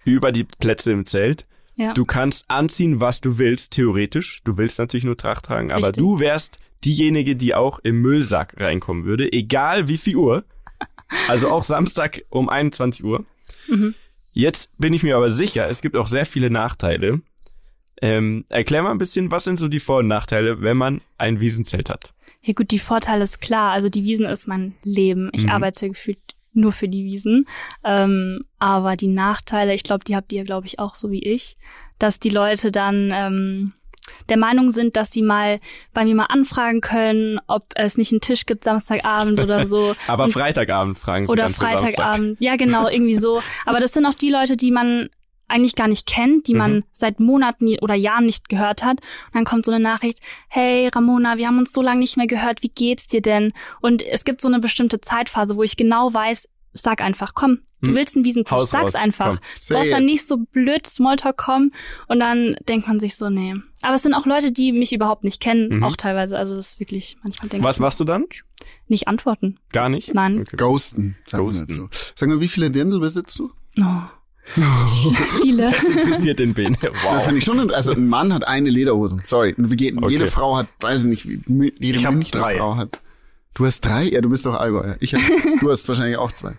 über die Plätze im Zelt. Ja. Du kannst anziehen, was du willst, theoretisch. Du willst natürlich nur Tracht tragen, aber Richtig. du wärst diejenige, die auch im Müllsack reinkommen würde, egal wie viel Uhr. Also auch Samstag um 21 Uhr. Mhm. Jetzt bin ich mir aber sicher, es gibt auch sehr viele Nachteile. Ähm, erklär mal ein bisschen, was sind so die Vor- und Nachteile, wenn man ein Wiesenzelt hat? Ja gut, die Vorteile ist klar. Also die Wiesen ist mein Leben. Ich Mhm. arbeite gefühlt nur für die Wiesen. Ähm, aber die Nachteile, ich glaube, die habt ihr, glaube ich, auch so wie ich, dass die Leute dann ähm, der Meinung sind, dass sie mal bei mir mal anfragen können, ob es nicht einen Tisch gibt Samstagabend oder so. Aber Und- Freitagabend fragen sie oder. Freitagabend. Ja, genau, irgendwie so. Aber das sind auch die Leute, die man eigentlich gar nicht kennt, die Mhm. man seit Monaten oder Jahren nicht gehört hat. Und dann kommt so eine Nachricht, hey Ramona, wir haben uns so lange nicht mehr gehört, wie geht's dir denn? Und es gibt so eine bestimmte Zeitphase, wo ich genau weiß, sag einfach, komm, du Hm. willst einen Wiesentisch, Haus sag's raus, einfach. Du brauchst dann nicht so blöd Smalltalk kommen und dann denkt man sich so, nee. Aber es sind auch Leute, die mich überhaupt nicht kennen, Mhm. auch teilweise. Also das ist wirklich, manchmal denke Was ich, machst du dann? nicht antworten. Gar nicht? Nein. Okay. Ghosten, sagen wir Ghosten. dazu. Sag mal, wie viele Dirndl besitzt du? Oh. Viele. Das interessiert den Ben. Das Wow. finde ich schon, also ein Mann hat eine Lederhosen. Sorry. Geht, Okay. jede Frau hat, weiß ich nicht, jede Ich Münchner drei. Frau hat. Du hast drei? Ja, du bist doch Allgäuer. Ich hab, du hast wahrscheinlich auch zwei.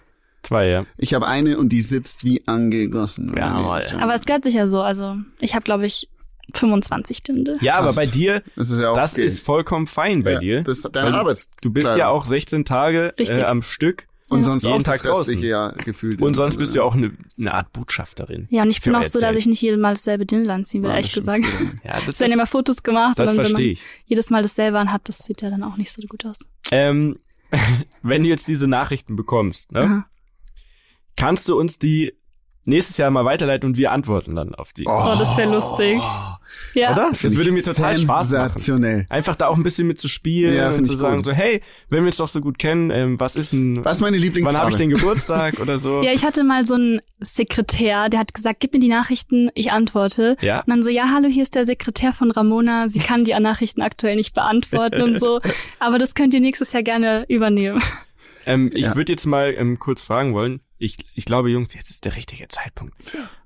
Zwei, ja. Ich habe eine und die sitzt wie angegossen. Jawohl. Aber es gehört sich ja so. Also ich habe, glaube ich, 25 Tinte. Ja, aber bei dir, Das ist ja auch das okay. ist vollkommen fein bei ja, dir. Das ist deine Weil Arbeits Du bist Klar. ja auch 16 Tage äh, am Stück und sonst jeden auch Tag draußen. Jahr gefühlt. und sonst bist du ja auch eine, eine Art Botschafterin. Ja, und ich bin auch so, dass ich nicht jedes Mal dasselbe Dirndl anziehen will, Ja, ehrlich gesagt. Ja, das, Es werden immer Fotos gemacht das und dann, wenn verstehe man ich. jedes Mal dasselbe anhat, das sieht ja dann auch nicht so gut aus. Ähm, wenn du jetzt diese Nachrichten bekommst, ne, Aha. Kannst du uns die nächstes Jahr mal weiterleiten und wir antworten dann auf die. Oh, das wäre lustig. Ja. Oder? Das würde mir total Spaß machen. Sensationell. Einfach da auch ein bisschen mit zu spielen Ja, und zu sagen gut. so, hey, wenn wir uns doch so gut kennen, ähm, was ist denn, Was ist meine Lieblingsfarbe? wann habe ich den Geburtstag oder so? Ja, ich hatte mal so einen Sekretär, der hat gesagt, gib mir die Nachrichten, ich antworte. Ja. Und dann so, ja, hallo, hier ist der Sekretär von Ramona, sie kann die Nachrichten aktuell nicht beantworten und so. Aber das könnt ihr nächstes Jahr gerne übernehmen. Ähm, ich Ja. würde jetzt mal ähm, kurz fragen wollen. Ich, ich glaube, Jungs, jetzt ist der richtige Zeitpunkt.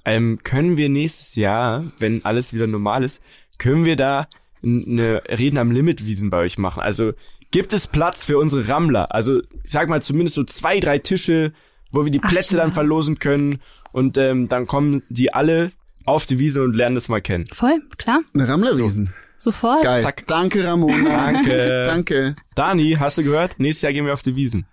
Ähm, können wir nächstes Jahr, wenn alles wieder normal ist, können wir da eine Reden am Limit Wiesen bei euch machen? Also gibt es Platz für unsere Rammler? Also ich sag mal zumindest so zwei, drei Tische, wo wir die Ach Plätze ja. dann verlosen können und ähm, dann kommen die alle auf die Wiese und lernen das mal kennen. Voll, klar, Eine Rammlerwiesen. sofort. Geil. Zack. Danke, Ramona. Danke. Danke. Dani, hast du gehört? Nächstes Jahr gehen wir auf die Wiesen.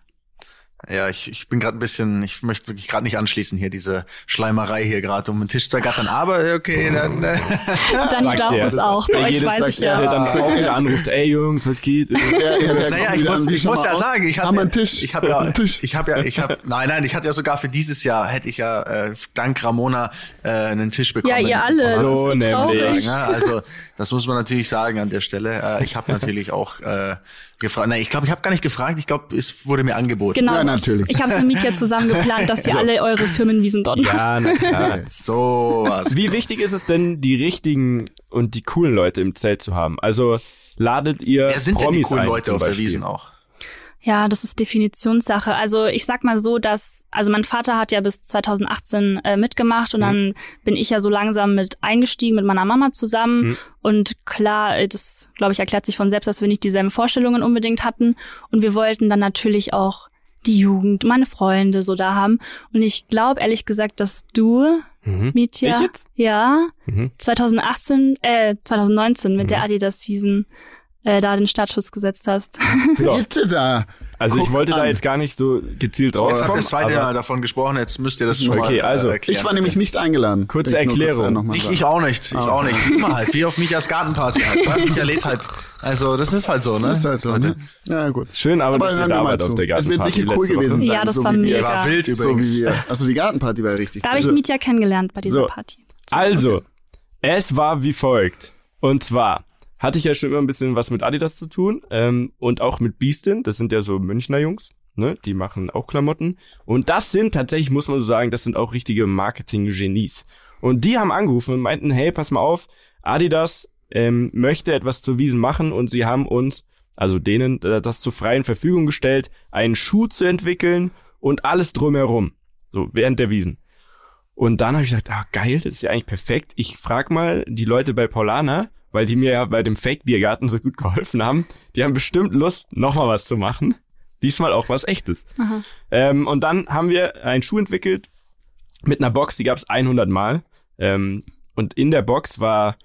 Ja, ich, ich bin gerade ein bisschen, ich möchte wirklich gerade nicht anschließen hier, diese Schleimerei hier gerade um den Tisch zu ergattern. Aber okay, dann. Äh, Dann Sagt darfst du es auch, bei euch weiß sagt ich er, ja. der dann Ja. auch wieder anruft, ey Jungs, was geht? Ja, ja, der naja, ich muss, ich muss ja aus. sagen, ich habe wir einen Tisch? ich habe ja, Einen Tisch. ich habe ja, ich habe, nein, nein, ich hatte ja sogar für dieses Jahr hätte ich ja äh, dank Ramona äh, einen Tisch bekommen. Ja, ihr alle, das So ist so traurig. nämlich. Ja, also das muss man natürlich sagen an der Stelle. Äh, ich habe natürlich auch äh, gefragt. Nein, ich glaube, ich habe gar nicht gefragt. Ich glaube, es wurde mir angeboten. Genau. Ja, natürlich. Ich habe mit Mietja zusammen geplant, dass ihr alle eure Firmenwiesen dort. Ja, na klar. So was. Wie wichtig ist es denn, die richtigen und die coolen Leute im Zelt zu haben? Also ladet ihr Wer sind denn die Promis coolen ein, Leute auf der? Wiesen auch? Ja, das ist Definitionssache. Also ich sag mal so, dass, also mein Vater hat ja bis 2018 äh, mitgemacht und dann bin ich ja so langsam mit eingestiegen mit meiner Mama zusammen. Mhm. Und klar, äh, das glaube ich erklärt sich von selbst, dass wir nicht dieselben Vorstellungen unbedingt hatten. Und wir wollten dann natürlich auch die Jugend, meine Freunde so da haben. Und ich glaube ehrlich gesagt, dass du, Mhm. Mietja, ja, Mhm. 2018, äh, 2019 mit Mhm. der Adidas Season äh, da den Startschuss gesetzt hast. So. Bitte da. Also ich Guck wollte da an. jetzt gar nicht so gezielt drauf Jetzt habt ihr kommen, das zweite Mal davon gesprochen, jetzt müsst ihr das schon Okay, mal äh, also, erklären. Ich war nämlich nicht eingeladen. Kurze ich kurz, Erklärung. äh, noch mal Ich, ich auch nicht, ich Ah, auch nicht. Immer halt, wie auf Mietjas Gartenparty halt. Ne? Mietja lädt halt. Also das ist halt so, ne? Das ist halt so, ne? Ja, gut. schön, aber, Aber dass ihr hören da wart auf der Es wird Gartenparty sicher cool gewesen sein. Ja, das so war mega. wir. war wild So übrigens. wie wir. Also die Gartenparty war richtig. Da habe ich Mietja kennengelernt bei dieser So. Party. Also, es war wie folgt. Und zwar hatte ich ja schon immer ein bisschen was mit Adidas zu tun ähm, und auch mit Beastin. Das sind ja so Münchner Jungs. Ne? Die machen auch Klamotten. Und das sind tatsächlich, muss man so sagen, das sind auch richtige Marketing-Genies. Und die haben angerufen und meinten, hey, pass mal auf, Adidas ähm, möchte etwas zur Wiesen machen und sie haben uns, also denen, äh, das zur freien Verfügung gestellt, einen Schuh zu entwickeln und alles drumherum. So, während der Wiesen. Und dann habe ich gesagt, ah, geil, das ist ja eigentlich perfekt. Ich frag mal die Leute bei Paulana, weil die mir ja bei dem Fake-Biergarten so gut geholfen haben. Die haben bestimmt Lust, nochmal was zu machen. Diesmal auch was Echtes. Ähm, und dann haben wir einen Schuh entwickelt mit einer Box, die gab es 100 Mal. Ähm, und in der Box war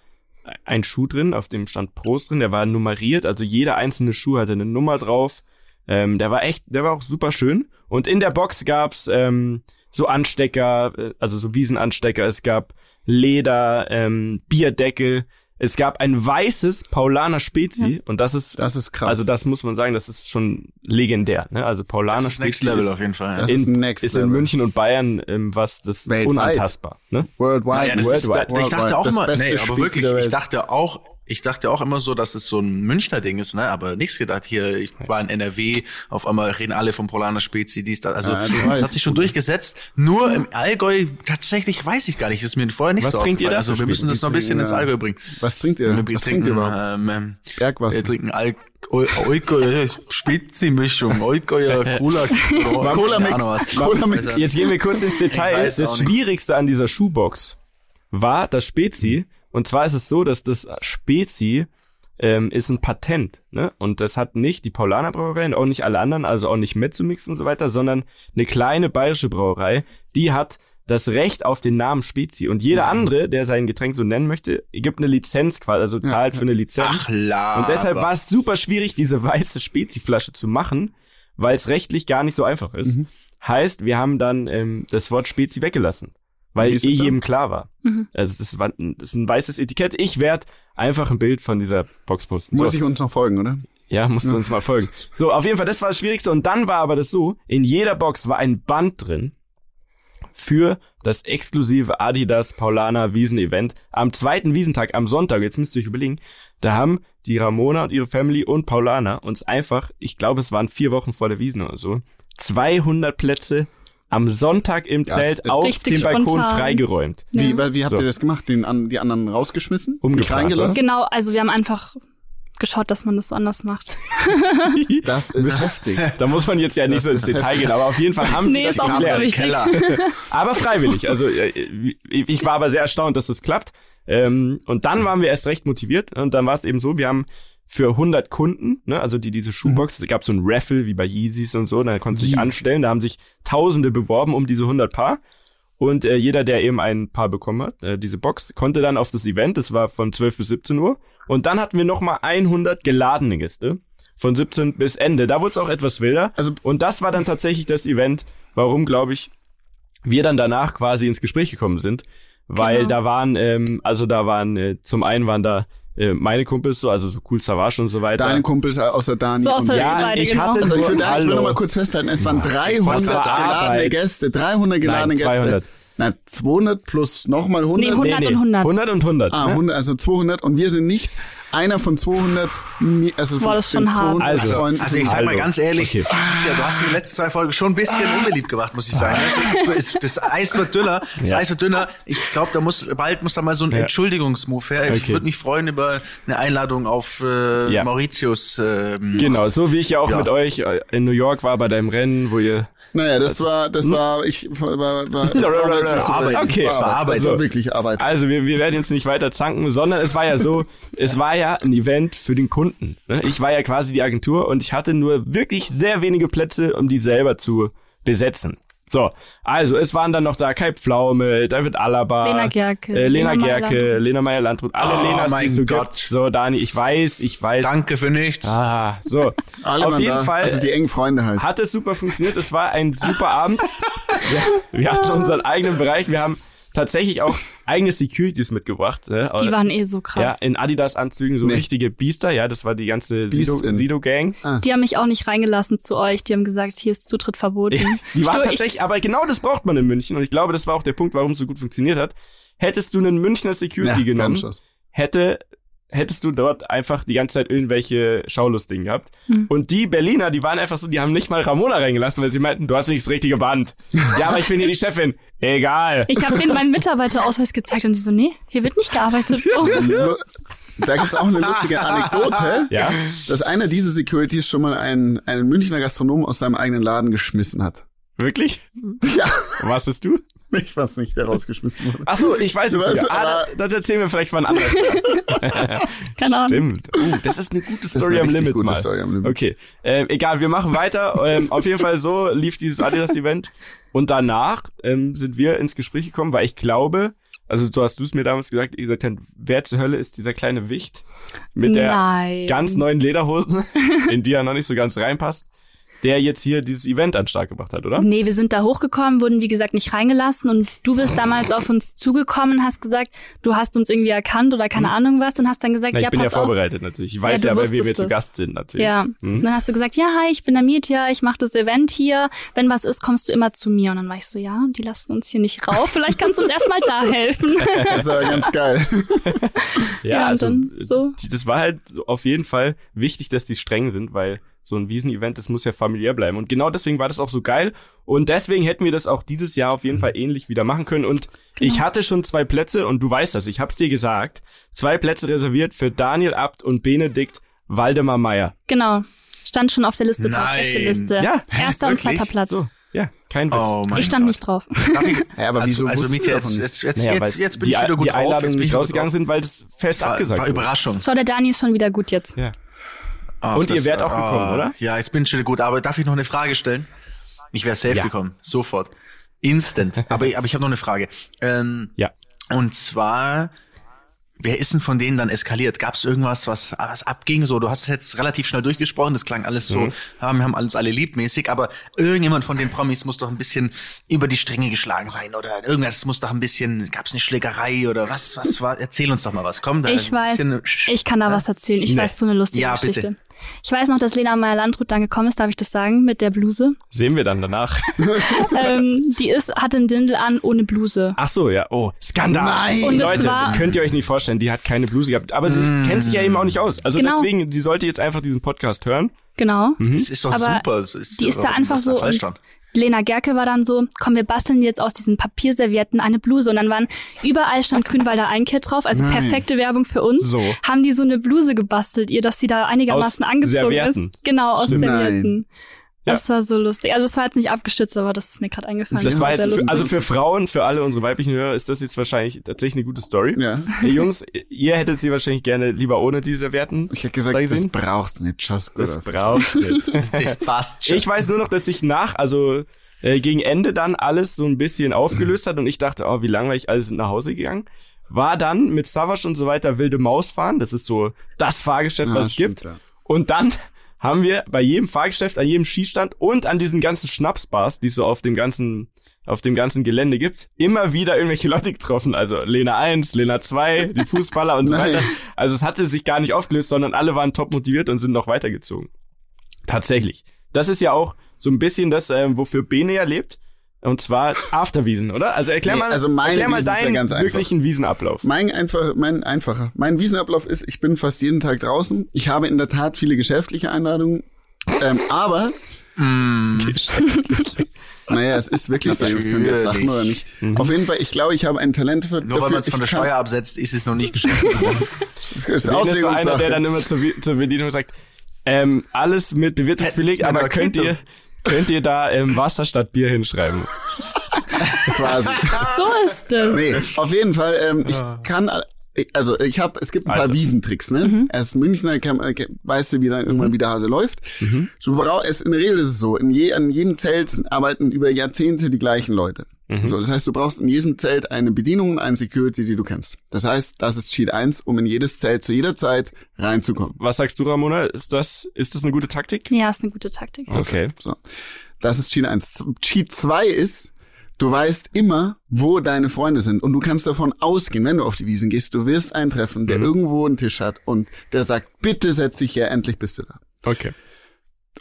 ein Schuh drin, auf dem stand Pros drin, der war nummeriert, also jeder einzelne Schuh hatte eine Nummer drauf. Ähm, der war echt, der war auch super schön. Und in der Box gab's ähm, so Anstecker, äh, also so Wiesenanstecker, es gab Leder, ähm, Bierdeckel, es gab ein weißes Paulaner Spezi und das ist, Das ist krass. also das muss man sagen, das ist schon legendär. Ne? Also Paulaner Das ist Next Spezi Level ist, auf jeden Fall. Das Ja. ist in, next ist in level. München und Bayern ähm, was, das ist Weltweit. unantastbar. Ne? Worldwide. Ja, das ist, worldwide, ich dachte auch Das immer, beste nee, aber Spezi wirklich, ich dachte auch, ich dachte auch immer so, dass es so ein Münchner Ding ist, ne? Aber nichts gedacht. Hier, ich war in NRW, auf einmal reden alle vom Polaner Spezi, dies, das. Also Ja, das weißt. hat sich schon durchgesetzt. Nur im Allgäu tatsächlich weiß ich gar nicht. Das ist mir vorher nicht Was so trinkt ihr da Also wir müssen das noch ein bisschen ins Ja. Allgäu bringen. Was trinkt ihr? Wir Was trinkt trinken, ihr überhaupt? ähm, ähm, Bergwasser. wir trinken Al Allgäuer Spezi-Mischung, Allgäuer Cola, Cola Mix. Cola Mix. Jetzt gehen wir kurz ins Detail. Das. Schwierigste an dieser Schuhbox war das Spezi. Und zwar ist es so, dass das Spezi ähm, ist ein Patent, ne? Und das hat nicht die Paulaner Brauerei und auch nicht alle anderen, also auch nicht Mezzomix und so weiter, sondern eine kleine bayerische Brauerei, die hat das Recht auf den Namen Spezi und jeder andere, der sein Getränk so nennen möchte, gibt eine Lizenz quasi, also zahlt für eine Lizenz. Ach, la. Und deshalb war es super schwierig, diese weiße Spezi-Flasche zu machen, weil es rechtlich gar nicht so einfach ist. Mhm. Heißt, wir haben dann ähm, das Wort Spezi weggelassen, weil eh dann? jedem klar war. Mhm. Also das, war, das ist ein weißes Etikett. Ich werde einfach ein Bild von dieser Box posten. Muss so. ich uns noch folgen, oder? Ja, musst du uns mal folgen. So, auf jeden Fall, das war das Schwierigste. Und dann war aber das so, in jeder Box war ein Band drin für das exklusive Adidas Paulaner Wiesen-Event am zweiten Wiesentag, am Sonntag. Jetzt müsst ihr euch überlegen, da haben die Ramona und ihre Family und Paulaner uns einfach, ich glaube, es waren vier Wochen vor der Wiesen oder so, 200 Plätze am Sonntag im Das Zelt auf dem Balkon spontan. freigeräumt. Wie, Ja. weil- wie habt So. ihr das gemacht? Den an, die anderen rausgeschmissen? Umgebracht, reingelassen? Genau, also wir haben einfach geschaut, dass man das so anders macht. Das ist heftig. Da muss man jetzt ja nicht Das so ins Detail gehen, aber auf jeden Fall haben Nee, das ist auch nicht so wichtig. Aber freiwillig. Also äh, ich war aber sehr erstaunt, dass das klappt. Ähm, und dann waren wir erst recht motiviert. Und dann war es eben so, wir haben für 100 Kunden, ne, also die diese Schuhbox, es gab so ein Raffle wie bei Yeezys und so, da konntest du dich anstellen, da haben sich Tausende beworben um diese 100 Paar. Und äh, jeder, der eben ein Paar bekommen hat, äh, diese Box, konnte dann auf das Event, das war von 12 bis 17 Uhr. Und dann hatten wir nochmal 100 geladene Gäste von 17 bis Ende. Da wurde es auch etwas wilder. Also- und das war dann tatsächlich das Event, warum, glaube ich, wir dann danach quasi ins Gespräch gekommen sind, weil Genau. da waren, ähm, also da waren, äh, zum einen waren da äh, meine Kumpels so, also so cool Savage und so weiter. Deine Kumpels außer Dani So und außer- ja, beide, ich genau. hatte Also ich nur, will, da, ich will noch mal kurz festhalten, es waren 300 Was war geladene? Gäste, 300 geladene Nein, 200. Gäste. Na, 200 plus nochmal 100. Nee, 100 und 100. 100 und 100. Ah, ne? 100, also 200 und wir sind nicht einer von 200, mi- also von Boah, das schon hart. 200 Also, Freunden. Also ich sag mal ganz ehrlich, Okay. ja, du hast die letzten zwei Folgen schon ein bisschen unbeliebt gemacht, muss ich sagen. Also, es- das Eis wird dünner, das Ja. Eis wird dünner. Ich glaube, da muss bald muss da mal so ein Ja. Entschuldigungsmove her. Ich Okay. würde mich freuen über eine Einladung auf äh, Ja. Mauritius. Ähm, Genau, so wie ich ja auch Ja. mit euch äh, in New York war bei deinem Rennen, wo ihr naja, das war, das war, ich, war, war, war, Arbeit. Okay, das war Arbeit. Das so. war wirklich Arbeit. Also wir, wir werden jetzt nicht weiter zanken, sondern es war ja so, es war ja ein Event für den Kunden. Ne? Ich war ja quasi die Agentur und ich hatte nur wirklich sehr wenige Plätze, um die selber zu besetzen. So, also es waren dann noch da Kai Pflaume, David Alaba, Lena Gerke, äh, Lena, Lena Gerke, Meyer-Landrut. Lena Meyer-Landrut, alle Oh, Lenas, die es so Gott. gibt. So, Dani, ich weiß, ich weiß. Danke für nichts. Ah, so. Alle Auf jeden da. Fall Also die engen Freunde halt. hat es super funktioniert. Es war ein super Abend. Wir, wir hatten unseren eigenen Bereich. Wir haben tatsächlich auch eigene Securities mitgebracht. äh, Die waren eh so ja, krass. in Adidas-Anzügen, so Nee. richtige Biester. Ja, das war die ganze. Sido-Gang. Die haben mich auch nicht reingelassen zu euch. Die haben gesagt, hier ist Zutritt verboten. Die waren ich- tatsächlich, aber genau das braucht man in München. Und ich glaube, das war auch der Punkt, warum es so gut funktioniert hat. Hättest du einen Münchner Security Ja, genommen, hätte hättest du dort einfach die ganze Zeit irgendwelche Schaulustigen gehabt. Hm. Und die Berliner, die waren einfach so, die haben nicht mal Ramona reingelassen, weil sie meinten, du hast nicht das richtige Band. ja, aber ich bin hier die Chefin. Egal. Ich habe denen meinen Mitarbeiterausweis gezeigt und die so, nee, hier wird nicht gearbeitet. So. Nur- Da gibt's auch eine lustige Anekdote, Ja. dass einer dieser Securities schon mal einen, einen Münchner Gastronom aus seinem eigenen Laden geschmissen hat. Wirklich? Ja, Was ist du? ich weiß nicht, der rausgeschmissen wurde. Ach so, ich weiß es nicht. Ah, das erzählen wir vielleicht anderes Mal. Keine Ahnung. Stimmt. Uh, das ist eine gute Das ist Story eine am Limit gute mal. Story am Limit. Okay, ähm, egal, wir machen weiter. ähm, auf jeden Fall so lief dieses Adidas-Event. Und danach ähm, sind wir ins Gespräch gekommen, weil ich glaube, also so hast du es mir damals gesagt, ihr gesagt habt, wer zur Hölle ist dieser kleine Wicht mit der Nein. ganz neuen Lederhosen, in die er noch nicht so ganz reinpasst, der jetzt hier dieses Event an Start gebracht hat, oder? Nee, wir sind da hochgekommen, wurden wie gesagt nicht reingelassen und du bist damals auf uns zugekommen und hast gesagt, du hast uns irgendwie erkannt oder keine Ahnung was und hast dann gesagt, Na, ich ja, bin ja pass auf. vorbereitet natürlich. Ich weiß du ja, wer wir wusstest zu. Gast sind natürlich. Ja, Hm? dann hast du gesagt, ja, hi, ich bin der Mietja, ich mache das Event hier. Wenn was ist, kommst du immer zu mir. Und dann war ich so, ja, die lassen uns hier nicht rauf. Vielleicht kannst du uns erstmal da helfen. Das war ganz geil. Ja, Ja, und also dann so. das war halt so auf jeden Fall wichtig, dass die streng sind, weil so ein Wiesenevent, das muss ja familiär bleiben. Und genau deswegen war das auch so geil. Und deswegen hätten wir das auch dieses Jahr auf jeden Fall ähnlich wieder machen können. Und ich hatte schon zwei Plätze, und du weißt das, ich hab's dir gesagt, zwei Plätze reserviert für Daniel Abt und Benedikt Waldemar Meyer. Genau. Stand schon auf der Liste, Nein. Top-Liste. Ja, Erster und zweiter Platz. So. Ja, kein Witz. Oh Ich stand Gott. nicht drauf. Ich, Ja, aber also, wieso also jetzt, jetzt, jetzt, Naja, jetzt, jetzt bin die, ich wieder gut die drauf. Einladungen jetzt bin nicht rausgegangen drauf. sind, weil das fest war, abgesagt war wurde. Überraschung. Schau, der Dani ist schon wieder gut jetzt. Ja. Ach, Und ihr wärt auch gekommen, ah, oder? Ja, jetzt bin ich schon gut. Aber darf ich noch eine Frage stellen? Ich wäre safe Ja. gekommen. Sofort. Instant. aber, aber ich habe noch eine Frage. Ähm, Ja. Und zwar, wer ist denn von denen dann eskaliert? Gab es irgendwas, was, was abging? So, du hast es jetzt relativ schnell durchgesprochen, das klang alles so, Mhm. ja, wir haben alles alle liebmäßig, aber irgendjemand von den Promis muss doch ein bisschen über die Stränge geschlagen sein oder irgendwas muss doch ein bisschen, gab es eine Schlägerei oder was, was war? Erzähl uns doch mal was. Komm, da Ich weiß, bisschen- ich kann da was erzählen. Ich Nee. weiß so eine lustige Ja, Geschichte. bitte. Ich weiß noch, dass Lena Meyer-Landrut dann gekommen ist, darf ich das sagen, mit der Bluse. Sehen wir dann danach. ähm, die ist, hatte einen Dindel an ohne Bluse. Ach so, ja. Oh, Skandal. Nein. Und Leute, war- könnt ihr euch nicht vorstellen, die hat keine Bluse gehabt. Aber sie kennt sich ja eben auch nicht aus. Also Genau. deswegen, sie sollte jetzt einfach diesen Podcast hören. Genau. Das ist doch Aber super. Das ist, die ist da einfach das da Lena Gerke war dann so, komm, wir basteln jetzt aus diesen Papierservietten eine Bluse. Und dann waren überall stand Grünwalder Einkehr drauf, also Nein. perfekte Werbung für uns. So. Haben die so eine Bluse gebastelt, ihr, dass sie da einigermaßen Aus angezogen Servietten. ist. Genau, aus Stimmt. Servietten. Ja. Das war so lustig. Also es war jetzt nicht abgestützt, aber das ist mir gerade eingefallen. Das war sehr jetzt, für, lustig. also für Frauen, für alle unsere weiblichen Hörer, ist das jetzt wahrscheinlich tatsächlich eine gute Story. Ja. Hey Jungs, ihr hättet sie wahrscheinlich gerne lieber ohne diese Werten. Ich hätte gesagt, Da das braucht's nicht. Just gut Das aus. braucht's nicht. Das passt schon. Ich weiß nur noch, dass sich nach, also äh, gegen Ende dann alles so ein bisschen aufgelöst hat und ich dachte, oh, wie langweilig, alle sind nach Hause gegangen. War dann mit Savage und so weiter wilde Maus fahren. Das ist so das Fahrgeschäft, Ja, was es stimmt, gibt. ja. Und dann haben wir bei jedem Fahrgeschäft, an jedem Skistand und an diesen ganzen Schnapsbars, die es so auf dem ganzen auf dem ganzen Gelände gibt, immer wieder irgendwelche Leute getroffen. Also Lena 1, Lena 2, die Fußballer und so weiter. Also es hatte sich gar nicht aufgelöst, sondern alle waren top motiviert und sind noch weitergezogen. Tatsächlich. Das ist ja auch so ein bisschen das, ähm, wofür Bene ja lebt. Und zwar Afterwiesen, oder? Also erklär Nee, mal, also meine erklär mal Wiesen ja deinen ganz einfach. wirklichen Wiesenablauf. Mein einfach, mein einfacher, mein Wiesenablauf ist, ich bin fast jeden Tag draußen. Ich habe in der Tat viele geschäftliche Einladungen, ähm, aber naja, es ist wirklich so, das könnt ihr jetzt lachen oder nicht. Auf jeden Fall, ich glaube, ich habe ein Talent für. Nur weil man es von der kann- Steuer absetzt, ist es noch nicht geschafft. Das ist so einer, der dann immer zur, zur Bedienung sagt, ähm, alles mit Bewirtungsbeleg, aber könnt ihr, könnt ihr da ähm, Wasser statt Bier hinschreiben? quasi. so ist es. Nee, auf jeden Fall, ähm, ich kann, also ich habe, es gibt ein paar Also. Wiesentricks, ne? Als Münchner kann, äh, weißt du, wie dann irgendwann wie der Hase läuft. Du brauchst, es, in der Regel ist es so, in je, an jedem Zelt arbeiten über Jahrzehnte die gleichen Leute. So, das heißt, du brauchst in jedem Zelt eine Bedienung und eine Security, die du kennst. Das heißt, das ist Cheat 1, um in jedes Zelt zu jeder Zeit reinzukommen. Was sagst du, Ramona? Ist das, ist das eine gute Taktik? Ja, ist eine gute Taktik. Okay. So. Das ist Cheat 1. Cheat 2 ist, du weißt immer, wo deine Freunde sind. Und du kannst davon ausgehen, wenn du auf die Wiesen gehst, du wirst einen treffen, der irgendwo einen Tisch hat und der sagt, bitte setz dich her, endlich bist du da. Okay.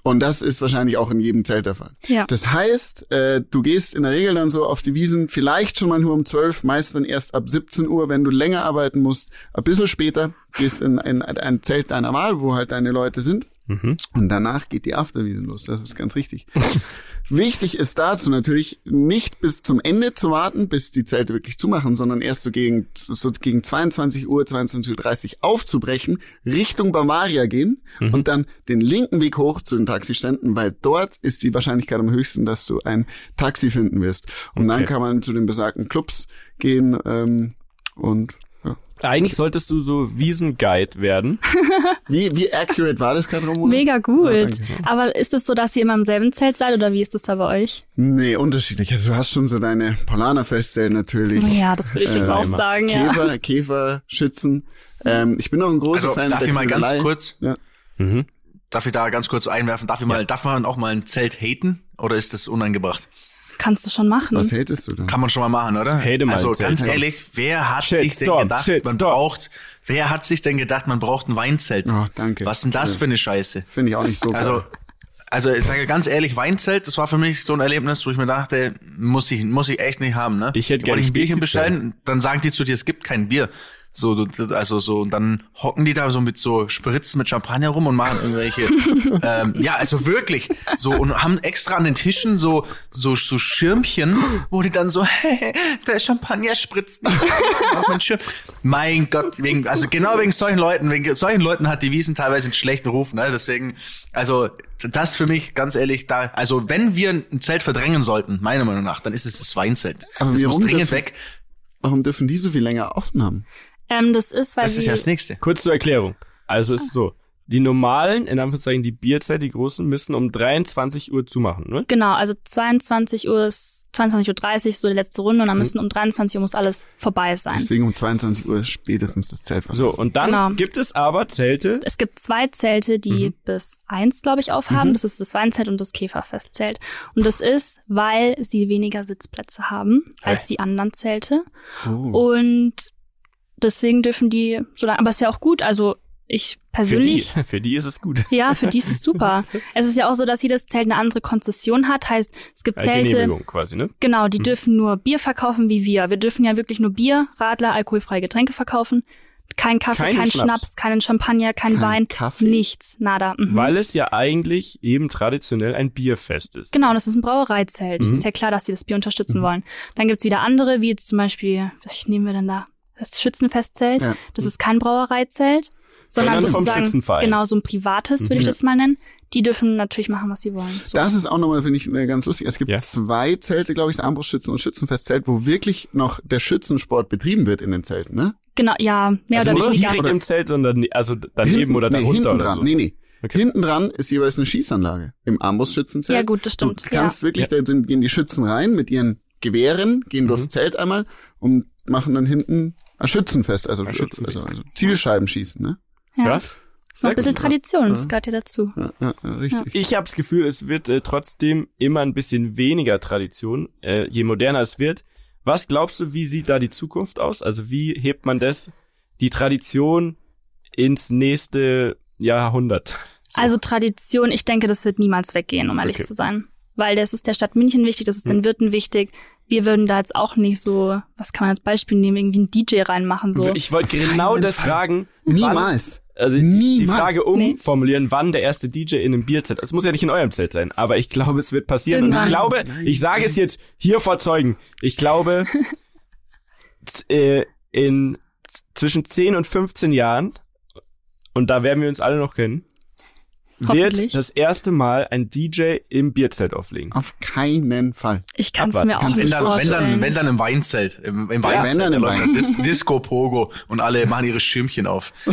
Und das ist wahrscheinlich auch in jedem Zelt der Fall. Ja. Das heißt, äh, du gehst in der Regel dann so auf die Wiesen, vielleicht schon mal nur um 12, meist dann erst ab 17 Uhr, wenn du länger arbeiten musst. Ein bisschen später gehst in ein, ein Zelt deiner Wahl, wo halt deine Leute sind. Mhm. Und danach geht die Afterwiesen los. Das ist ganz richtig. Wichtig ist dazu natürlich nicht bis zum Ende zu warten, bis die Zelte wirklich zumachen, sondern erst so gegen, so gegen 22 Uhr, 22.30 Uhr aufzubrechen, Richtung Bavaria gehen und dann den linken Weg hoch zu den Taxiständen, weil dort ist die Wahrscheinlichkeit am höchsten, dass du ein Taxi finden wirst. Und dann Okay. kann man zu den besagten Clubs gehen ähm, und ja. Eigentlich solltest du so Wiesenguide werden. Wie, wie accurate war das gerade, Ramona? Mega gut. Ja, danke. Aber ist es so, dass ihr immer im selben Zelt seid oder wie ist das da bei euch? Nee, unterschiedlich. Also du hast schon so deine Paulaner-Festzellen natürlich. Ja, das würde ich jetzt Äh, auch sagen, ja. Käfer, Käfer, Schützen. Ähm, ich bin auch ein großer Also Fan darf der ich mal ganz Knüdelei. kurz, Ja. Mhm. darf ich da ganz kurz einwerfen? Darf ich mal, darf man auch mal ein Zelt haten? Oder ist das unangebracht? Kannst du schon machen. Was hatest du da? Kann man schon mal machen, oder? Hate mal also Zelt. ganz ehrlich, wer hat Shitstorm, sich denn gedacht, man Shitstorm. braucht, wer hat sich denn gedacht, man braucht ein Weinzelt? Oh, danke. Was denn das Ja. für eine Scheiße? Finde ich auch nicht so Also, geil. also ich sage ganz ehrlich, Weinzelt, das war für mich so ein Erlebnis, wo ich mir dachte, muss ich, muss ich echt nicht haben, ne? Ich hätte Wollte gern ich ein Bierchen bestellen, dann sagen die zu dir, es gibt kein Bier. So, du- also so, und dann hocken die da so mit so Spritzen mit Champagner rum und machen irgendwelche, ähm, ja, also wirklich, so, und haben extra an den Tischen so, so, so Schirmchen, wo die dann so, hey, der Champagner spritzt nicht auf meinen Schirm. Mein Gott, wegen, also genau wegen solchen Leuten, wegen solchen Leuten hat die Wiesen teilweise einen schlechten Ruf, ne, deswegen, also, das für mich, ganz ehrlich, da, also, wenn wir ein Zelt verdrängen sollten, meiner Meinung nach, dann ist es das Weinzelt. Aber das muss dringend dürfen- weg. Warum dürfen die so viel länger offen haben? Ähm, das ist, weil Das ist ja das Nächste. Kurz zur Erklärung. Also es ist so, die normalen, in Anführungszeichen die Bierzelte, die großen, müssen um 23 Uhr zumachen, ne? genau, also 22 Uhr ist 22.30 Uhr so die letzte Runde und Mhm. dann müssen um 23 Uhr muss alles vorbei sein. Deswegen um 22 Uhr spätestens das Zelt So, verlassen. und dann Genau. gibt es aber Zelte, Es gibt zwei Zelte, die Mhm. bis eins, glaube ich, aufhaben. Mhm. Das ist das Weinzelt und das Käferfestzelt. Und das ist, weil sie weniger Sitzplätze haben als die anderen Zelte. Oh. Und deswegen dürfen die so lange, aber ist ja auch gut. Also ich für die, persönlich, für die ist es gut. ja, für die ist es super. es ist ja auch so, dass jedes Zelt eine andere Konzession hat. Heißt, es gibt Zelte, Genehmigung quasi, ne? genau, die Mhm. dürfen nur Bier verkaufen wie wir. Wir dürfen ja wirklich nur Bier, Radler, alkoholfreie Getränke verkaufen. Kein Kaffee, Keinen kein Schnaps. Schnaps, keinen Champagner, kein, Kein Wein, Kaffee? nichts, nada. Mhm. Weil es ja eigentlich eben traditionell ein Bierfest ist. Genau, das ist ein Brauereizelt. Mhm. Ist ja klar, dass sie das Bier unterstützen wollen. Dann gibt's wieder andere, wie jetzt zum Beispiel, was nehmen wir denn da? Das Schützenfestzelt. Ja. Das ist kein Brauereizelt, sondern, Sondern sozusagen genau so ein privates, würde ich Mhm. das mal nennen. Die dürfen natürlich machen, was sie wollen. So. Das ist auch nochmal, finde ich, äh, ganz lustig. Es gibt Ja. zwei Zelte, glaube ich, das Armbrustschützen und Schützenfestzelt, wo wirklich noch der Schützensport betrieben wird in den Zelten, ne? genau, ja, mehr also oder nicht weniger. direkt im Zelt, sondern also daneben oder nee, darunter hinten oder dran. so. Nee, nee. Okay. Hinten dran ist jeweils eine Schießanlage. Im Armbrustschützenzelt. Ja, gut, das stimmt, Du kannst wirklich, da sind, gehen die Schützen rein mit ihren Gewehren, gehen Mhm. durchs Zelt einmal und machen dann hinten ein Schützenfest, also, Ein Schützenfest. also, also Zielscheibenschießen, ne? ja. Ja? Ist noch ein bisschen gut. Tradition, Ja. das gehört ja dazu. Ja, ja, ja richtig. Ich habe das Gefühl, es wird äh, trotzdem immer ein bisschen weniger Tradition, äh, je moderner es wird. Was glaubst du, wie sieht da die Zukunft aus? Also wie hebt man das, die Tradition ins nächste Jahrhundert? So. Also Tradition, ich denke, das wird niemals weggehen, um ehrlich Okay. zu sein. Weil das ist der Stadt München wichtig, das ist den Hm. Wirten wichtig. Wir würden da jetzt auch nicht so, was kann man als Beispiel nehmen, irgendwie einen DJ reinmachen, so. ich wollte genau das Fall. fragen. wann- Niemals. Also die, die Niemals. Frage Nee. umformulieren, wann der erste DJ in einem Bierzelt. Es muss ja nicht in eurem Zelt sein, aber ich glaube, es wird passieren. Und ich glaube, ich sage es jetzt hier vor Zeugen. Ich glaube, äh, in zwischen 10 und 15 Jahren, und da werden wir uns alle noch kennen. Wird das erste Mal ein DJ im Bierzelt auflegen. Auf keinen Fall. Ich kann es mir auch nicht dann, wenn vorstellen. dann, wenn dann im Weinzelt, im, im Ja, wenn Weinzelt, dann da im dann Dis Disco Pogo und alle machen ihre Schirmchen auf.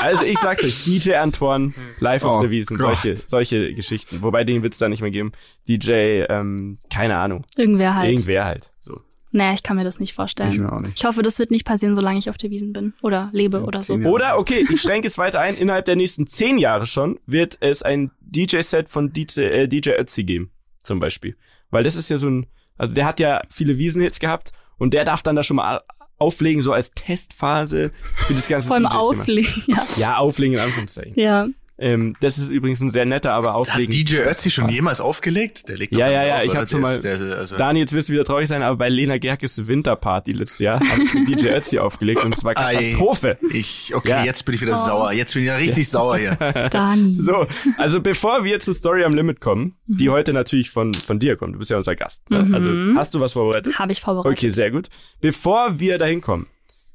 Also ich sag's euch, DJ Antoine, Live auf Oh der Wiesen, Gott. solche, solche Geschichten. Wobei den wird's da nicht mehr geben. DJ, ähm, keine Ahnung, Irgendwer halt. irgendwer halt. So. Naja, ich kann mir das nicht vorstellen. Ich mir auch nicht. Ich hoffe, das wird nicht passieren, solange ich auf der Wiesen bin. Oder lebe oder so. Jahre. Oder, okay, ich schränke es weiter ein, innerhalb der nächsten zehn Jahre schon wird es ein DJ-Set von DJ, äh, DJ Ötzi geben, zum Beispiel. Weil das ist ja so ein, also der hat ja viele Wiesenhits gehabt und der darf dann da schon mal auflegen, so als Testphase für das ganze Vor allem auflegen. Ja. Ja, auflegen in Anführungszeichen. ja. Ähm, das ist übrigens ein sehr netter, aber Hat auflegen. DJ Ötzi schon jemals aufgelegt? Der legt doch Ja, ja, ja, auf, ich oder? hab schon mal- Der, also, Dani, jetzt wirst du wieder traurig sein, aber bei Lena Gerkes Winterparty letztes Jahr habe ich mit DJ Ötzi aufgelegt und es war Ei. Katastrophe. ich, okay, Ja. jetzt bin ich wieder Oh. sauer. Jetzt bin ich ja richtig sauer hier. Dani. So, also bevor wir zu Story am Limit kommen, die heute natürlich von, von dir kommt, du bist ja unser Gast. Ne? Mhm. Also hast du was vorbereitet? Habe ich vorbereitet. Okay, sehr gut. Bevor wir dahin kommen,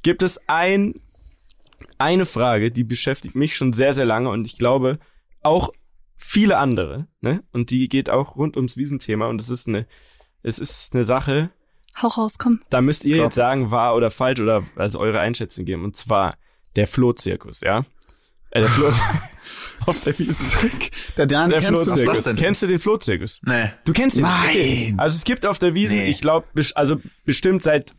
gibt es ein, eine Frage, die beschäftigt mich schon sehr, sehr lange und ich glaube auch viele andere, ne? Und die geht auch rund ums Wiesenthema und es ist eine, es ist eine Sache, Hau raus, komm. da müsst ihr Top. jetzt sagen, wahr oder falsch oder also eure Einschätzung geben. Und zwar der Flohzirkus, ja? Äh, der Flo auf der Wiesn. Der Dani Der kennst du Was ist das Flohzirkus. denn? Kennst du den Flohzirkus? Nee. Du kennst ihn? Nein. Okay. Also es gibt auf der Wiesn, Nee. ich glaube, also bestimmt seit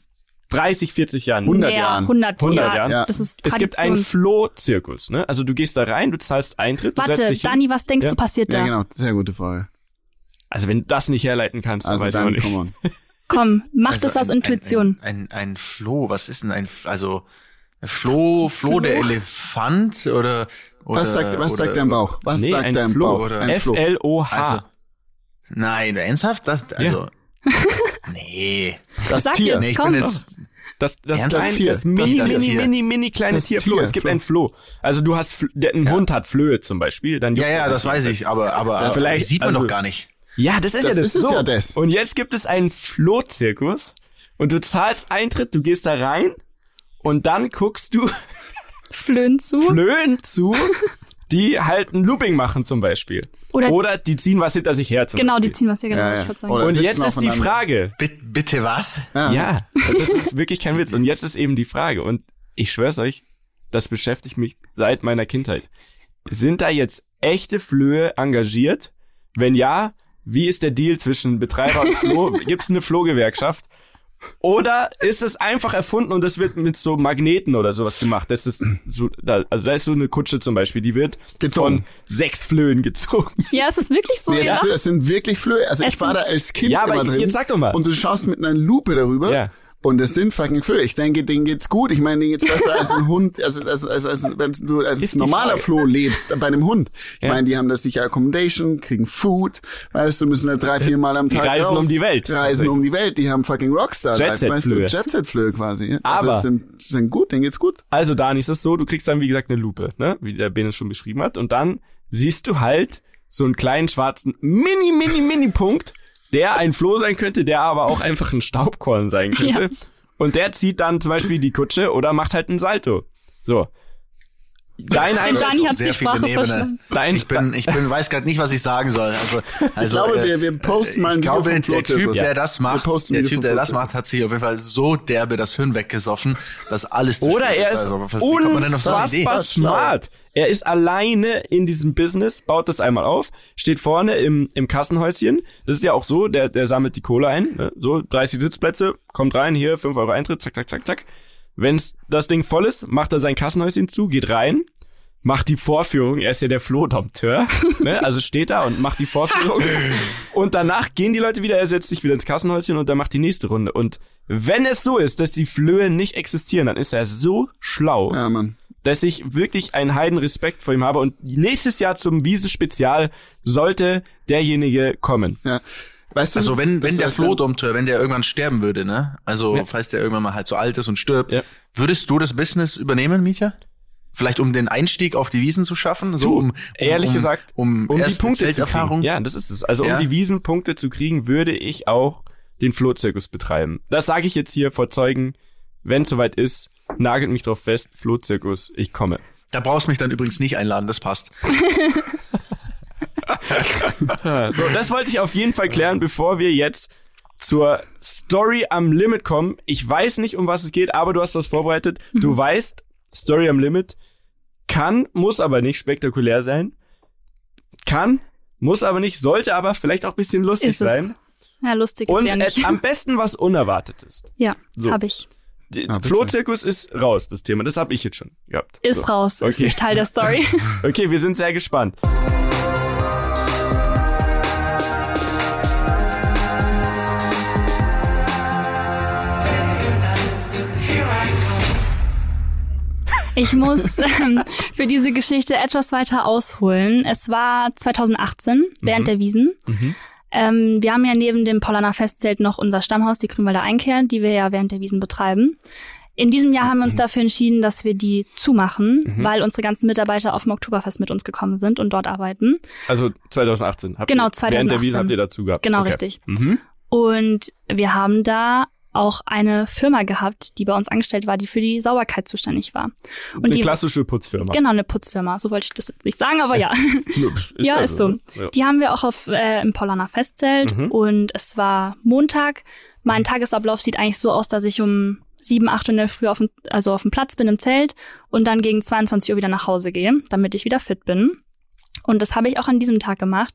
30, 40 Jahren. 100 Mehr, Jahren. 100, 100 Jahre. Jahren. Ja. Das ist Es gibt einen Tradition. Flohzirkus, ne? Also du gehst da rein, du zahlst Eintritt, du setzt Warte, dich hin. Dani, was denkst Ja. du passiert Ja, da? genau. Sehr gute Frage. Also wenn du das nicht herleiten kannst, dann Also weiß ich auch dann, nicht. Komm, mach Also das aus ein- Intuition. Ein, ein, ein Floh, was ist denn ein, also, ein Floh, Floh der Elefant oder, oder Was sagt, was oder, sagt dein Bauch? Was Nee, sagt ein dein Floh. Bauch? oder- Ein Floh. F-L-O-H. Also, nein, ernsthaft? Das, also, nee. Das Sag Tier. jetzt. Nee, ich komm. bin jetzt, Das, das, kleine, Tier. das mini, Das mini, Tier. mini, mini kleine Das Tier, Floh. Tier, Es gibt Floh. ein Floh. Also du hast, Fl- der, ein Hund hat Flöhe zum Beispiel. Dann Ja, ja, das weiß ich, aber, aber Das das vielleicht- sieht man also- doch gar nicht. Ja, das ist Das ja das. ist so. ja das. Und jetzt gibt es einen Flohzirkus und du zahlst Eintritt, du gehst da rein und dann guckst du Flöhen zu. Flöhen zu, die halt ein Looping machen zum Beispiel. Oder- Oder die ziehen was hinter sich her zum genau, die Beispiel. ziehen was hier genau, Ja, ich ja. wollte sagen. Oder- Und jetzt ist die. Frage. Bitte, bitte was? Ja, das ist wirklich kein Witz. Und jetzt ist eben die Frage. Und ich schwör's euch, das beschäftigt mich seit meiner Kindheit. Sind da jetzt echte Flöhe engagiert? Wenn ja, wie ist der Deal zwischen Betreiber und Floh? Gibt's eine Flohgewerkschaft? Oder ist es einfach erfunden und das wird mit so Magneten oder sowas gemacht? Das ist so, da, also da ist so eine Kutsche zum Beispiel, die wird Gezogen. von sechs Flöhen gezogen. Ja, es ist wirklich so. Nee, ja. es sind wirklich Flöhe. Also Es ich war da als Kind Ja, aber immer drin. jetzt sag doch mal. Und du schaust mit einer Lupe darüber. Ja. Und es sind fucking Flöhe. Ich denke, denen geht's gut. Ich meine, denen geht's besser als ein Hund, also, also, also, also wenn du als die normaler Frage. Floh lebst, bei einem Hund. Ich Ja. meine, die haben das sicher Accommodation, kriegen Food, weißt du, müssen halt drei, vier Mal am Die Tag reisen raus, um die Welt. Reisen um die Welt. Die haben fucking Rockstar. Jet-Set-Flöhe. weißt du, Jet-Set-Flöhe quasi. ja. Also Aber- es sind, sind gut, denen geht's gut. Also Dani, ist es so, du kriegst dann wie gesagt eine Lupe, ne? Wie der Ben es schon beschrieben hat. Und dann siehst du halt so einen kleinen schwarzen mini, mini, mini Punkt, der ein Floh sein könnte, der aber auch einfach ein Staubkorn sein könnte. Ja. Und der zieht dann zum Beispiel die Kutsche oder macht halt einen Salto. So. Dein Eindruck, Dani hat Sehr die viele Sprache Nebene. verstanden. dein, Ich bin, ich bin, weiß gerade nicht, was ich sagen soll. Also, also Ich glaube, äh, wir, wir posten mal ein ich Video glaube, der Typ, der das macht, der Typ, der das macht, hat sich auf jeden Fall so derbe das Hirn weggesoffen, dass alles zu Oder er ist Also, auf so unfassbar smart. Er ist alleine in diesem Business, baut das einmal auf, steht vorne im, im Kassenhäuschen. Das ist ja auch so, der, der sammelt die Kohle ein. Ne? So, 30 Sitzplätze, kommt rein, hier, 5 Euro Eintritt, zack, zack, zack, zack. Wenn das Ding voll ist, macht er sein Kassenhäuschen zu, geht rein, macht die Vorführung. Er ist ja der Flohdompteur. ne? Also steht da und macht die Vorführung. und danach gehen die Leute wieder, er setzt sich wieder ins Kassenhäuschen und dann macht die nächste Runde. Und wenn es so ist, dass die Flöhe nicht existieren, dann ist er so schlau Ja, Mann. dass ich wirklich einen heiden Respekt vor ihm habe und nächstes Jahr zum Wiesenspezial sollte derjenige kommen. Ja. Weißt du, Also wenn, wenn der Flohdompteur, wenn der irgendwann sterben würde, ne? Also Ja. falls der irgendwann mal halt so alt ist und stirbt, Ja. würdest du das Business übernehmen, Mietja? Vielleicht um den Einstieg auf die Wiesen zu schaffen? So Du, um, um ehrlich um, gesagt, um, Um die Punkte zu kriegen. Ja, das ist es. Also Ja. um die Wiesenpunkte zu kriegen, würde ich auch den Flohzirkus betreiben. Das sage ich jetzt hier vor Zeugen. Wenn es soweit ist, nagelt mich drauf fest, Flohzirkus, ich komme. Da brauchst du mich dann übrigens nicht einladen, das passt. So, das wollte ich auf jeden Fall klären, bevor wir jetzt zur Story am Limit kommen. Ich weiß nicht, um was es geht, aber du hast was vorbereitet. Du weißt, Story am Limit kann, muss aber nicht spektakulär sein. Kann, muss aber nicht, sollte aber vielleicht auch ein bisschen lustig Ist es. sein. Ja, lustig Und ist ja nicht. am besten was Unerwartetes. ja, So. habe ich. Ah. Flohzirkus ist raus, das Thema. Das habe ich jetzt schon gehabt. Ist so. raus, ist Okay. nicht Teil der Story. Okay, wir sind sehr gespannt. Ich muss ähm, für diese Geschichte etwas weiter ausholen. Es war 2018, während der Wiesen. Ähm, wir haben ja neben dem Pollaner Festzelt noch unser Stammhaus, die Grünwalder Einkehr, die wir ja während der Wiesen betreiben. In diesem Jahr haben wir uns dafür entschieden, dass wir die zumachen, weil unsere ganzen Mitarbeiter auf dem Oktoberfest mit uns gekommen sind und dort arbeiten. Also 2018. Habt Genau, ihr, Während der 2018. Wiesen habt ihr dazu gehabt. Genau, okay. richtig. Mhm. Und wir haben da auch eine Firma gehabt, die bei uns angestellt war, die für die Sauberkeit zuständig war. Und Eine die, klassische Putzfirma. Genau, eine Putzfirma. So wollte ich das jetzt nicht sagen, aber ja. Ist ja, also ist so. Ja. Die haben wir auch auf, äh, im Pollaner Festzelt Mhm. und es war Montag. Mein Tagesablauf sieht eigentlich so aus, dass ich um sieben, acht Uhr in der Früh auf dem, also auf dem Platz bin im Zelt und dann gegen 22 Uhr wieder nach Hause gehe, damit ich wieder fit bin. Und das habe ich auch an diesem Tag gemacht.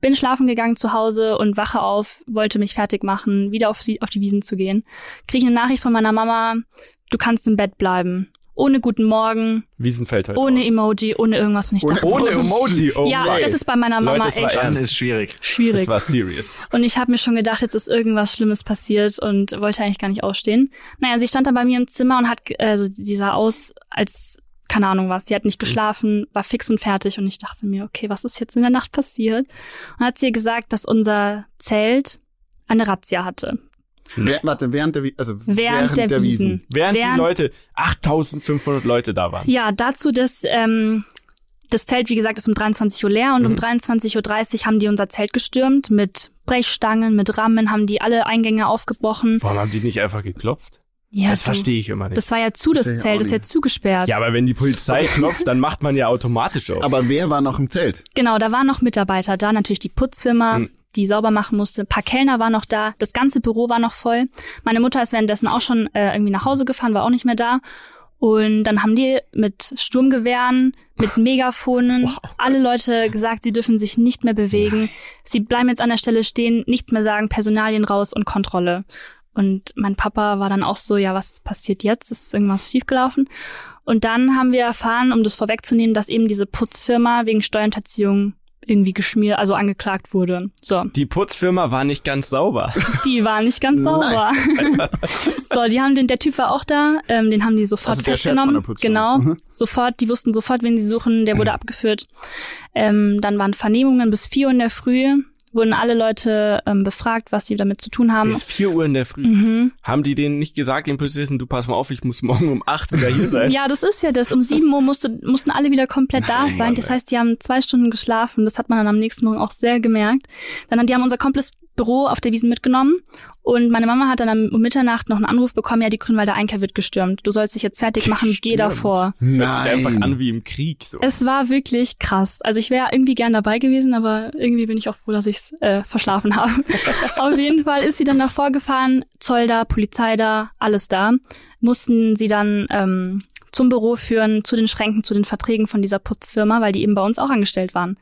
Bin schlafen gegangen zu Hause und wache auf, wollte mich fertig machen, wieder auf die, auf die Wiesen zu gehen. Kriege eine Nachricht von meiner Mama, du kannst im Bett bleiben. Ohne guten Morgen, Wiesenfeld halt ohne raus. Emoji, ohne irgendwas. Und ich Ohne- dachte, Ohne Emoji. Oh ja, das ist bei meiner Mama Leute, das echt ernst. ist schwierig. schwierig. Das war serious. Und ich habe mir schon gedacht, jetzt ist irgendwas Schlimmes passiert und wollte eigentlich gar nicht aufstehen. Naja, sie stand dann bei mir im Zimmer und hat, also sie sah aus, als, keine Ahnung was, sie hat nicht geschlafen, war fix und fertig und ich dachte mir, okay, was ist jetzt in der Nacht passiert? Und hat sie ihr gesagt, dass unser Zelt eine Razzia hatte. Wer, warte, während der, also Während, der, Wiesen. Während, die Leute, 8500 Leute da waren. Ja, dazu das, ähm, das Zelt, wie gesagt, ist um 23 Uhr leer und um 23.30 Uhr haben die unser Zelt gestürmt mit Brechstangen, mit Rammen, haben die alle Eingänge aufgebrochen. Warum haben die nicht einfach geklopft? Ja, das verstehe ich immer nicht. Das war ja zu, das Zelt, das ist ja zugesperrt. ja, aber wenn die Polizei klopft, dann macht man ja automatisch auf. Aber wer war noch im Zelt? Genau, da waren noch Mitarbeiter da, natürlich die Putzfirma, Hm. die sauber machen musste. Ein paar Kellner waren noch da, das ganze Büro war noch voll. Meine Mutter ist währenddessen auch schon äh, irgendwie nach Hause gefahren, war auch nicht mehr da. Und dann haben die mit Sturmgewehren, mit Megafonen alle Leute gesagt, sie dürfen sich nicht mehr bewegen. Sie bleiben jetzt an der Stelle stehen, nichts mehr sagen, Personalien raus und Kontrolle. Und mein Papa war dann auch so, ja, was passiert jetzt? Ist irgendwas schiefgelaufen? Und dann haben wir erfahren, um das vorwegzunehmen, dass eben diese Putzfirma wegen Steuerhinterziehung irgendwie geschmiert, also angeklagt wurde. So, Die Putzfirma war nicht ganz sauber. die war nicht ganz sauber. so, die haben den, der Typ war auch da, ähm, den haben die sofort Also der Chef von der festgenommen. Genau, Mhm. sofort, die wussten sofort, wen sie suchen, der wurde abgeführt. Ähm, dann waren Vernehmungen bis vier Uhr in der Früh, wurden alle Leute ähm, befragt, was sie damit zu tun haben. Bis 4 Uhr in der Früh. Mhm. Haben die denen nicht gesagt, den Polizisten, du pass mal auf, ich muss morgen um 8 wieder hier sein? Ja, das ist ja das. Um sieben Uhr musste, mussten alle wieder komplett da Nein, sein. Das Mann, heißt, die haben zwei Stunden geschlafen. Das hat man dann am nächsten Morgen auch sehr gemerkt. Dann, die haben unser komplettes Büro auf der Wiesen mitgenommen. Und meine Mama hat dann am- um Mitternacht noch einen Anruf bekommen, ja, die Grünwalder Einkehr wird gestürmt. Du sollst dich jetzt fertig machen, geh Stimmt. davor. Das hört sich einfach Nein. an wie im Krieg. So. Es war wirklich krass. Also ich wäre irgendwie gern dabei gewesen, aber irgendwie bin ich auch froh, dass ich es äh, verschlafen habe. Auf jeden Fall ist sie dann davor gefahren, Zoll da, Polizei da, alles da. Mussten sie dann ähm, zum Büro führen, zu den Schränken, zu den Verträgen von dieser Putzfirma, weil die eben bei uns auch angestellt waren.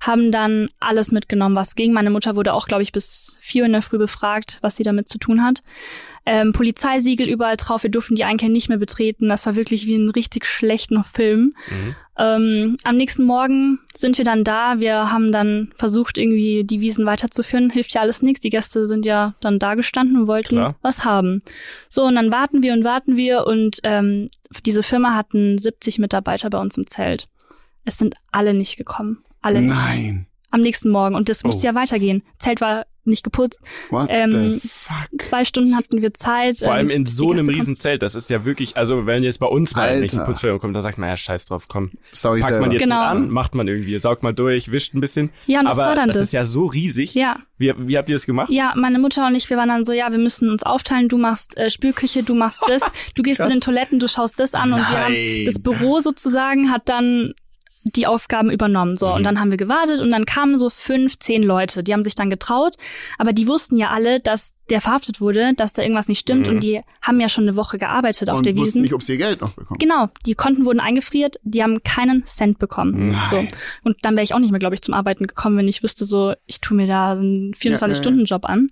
Haben dann alles mitgenommen, was ging. Meine Mutter wurde auch, glaube ich, bis vier in der Früh befragt, was sie damit zu tun hat. Ähm, Polizeisiegel überall drauf, wir durften die Einkehr nicht mehr betreten. Das war wirklich wie ein richtig schlechten Film. Mhm. Ähm, am nächsten Morgen sind wir dann da. Wir haben dann versucht, irgendwie die Wiesen weiterzuführen. Hilft ja alles nichts. Die Gäste sind ja dann da gestanden und wollten Klar. was haben. So, und dann warten wir und warten wir und ähm, diese Firma hatten 70 Mitarbeiter bei uns im Zelt. Es sind alle nicht gekommen. Alle nicht. Nein. Am nächsten Morgen. Und das musste Oh. ja weitergehen. Zelt war nicht geputzt. What Ähm, the fuck? Zwei Stunden hatten wir Zeit. Vor allem ähm, in die so einem Gäste riesen Zelt. Das ist ja wirklich, also wenn jetzt bei uns mal Alter. nicht die Putzfirma kommt, dann sagt man, ja, scheiß drauf, komm. Ich Packt selber. man jetzt Genau. an, macht man irgendwie, saugt mal durch, wischt ein bisschen. Ja, und das Aber war dann das das. ist ja so riesig. Ja, Wie, wie habt ihr das gemacht? Ja, meine Mutter und ich, wir waren dann so, ja, wir müssen uns aufteilen. Du machst äh, Spülküche, du machst das. Du gehst zu Krass. den Toiletten, du schaust das an. Und wir haben, Nein. das Büro sozusagen hat dann die Aufgaben übernommen. So, Mhm. und dann haben wir gewartet und dann kamen so fünf, zehn Leute. Die haben sich dann getraut, aber die wussten ja alle, dass der verhaftet wurde, dass da irgendwas nicht stimmt Mhm. und die haben ja schon eine Woche gearbeitet auf Und der wussten Wiesen. nicht, ob sie ihr Geld noch bekommen. Genau, die Konten wurden eingefriert, die haben keinen Cent bekommen. Nein. So. Und dann wäre ich auch nicht mehr, glaube ich, zum Arbeiten gekommen, wenn ich wüsste, so, ich tue mir da einen 24-Stunden-Job an.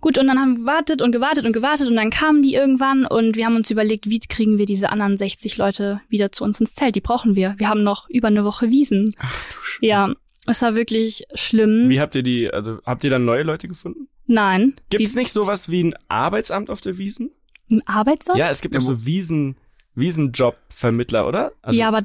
Gut, und dann haben wir gewartet und gewartet und gewartet und dann kamen die irgendwann und wir haben uns überlegt, wie kriegen wir diese anderen 60 Leute wieder zu uns ins Zelt? Die brauchen wir. Wir haben noch über eine Woche Wiesen. Ach du Scheiße. Ja, es war wirklich schlimm. Wie habt ihr die, also habt ihr dann neue Leute gefunden? Nein. Gibt es nicht sowas wie ein Arbeitsamt auf der Wiesen? Ein Arbeitsamt? Ja, es gibt Ja, so Wiesen, Wiesenjobvermittler, oder? Also, ja, aber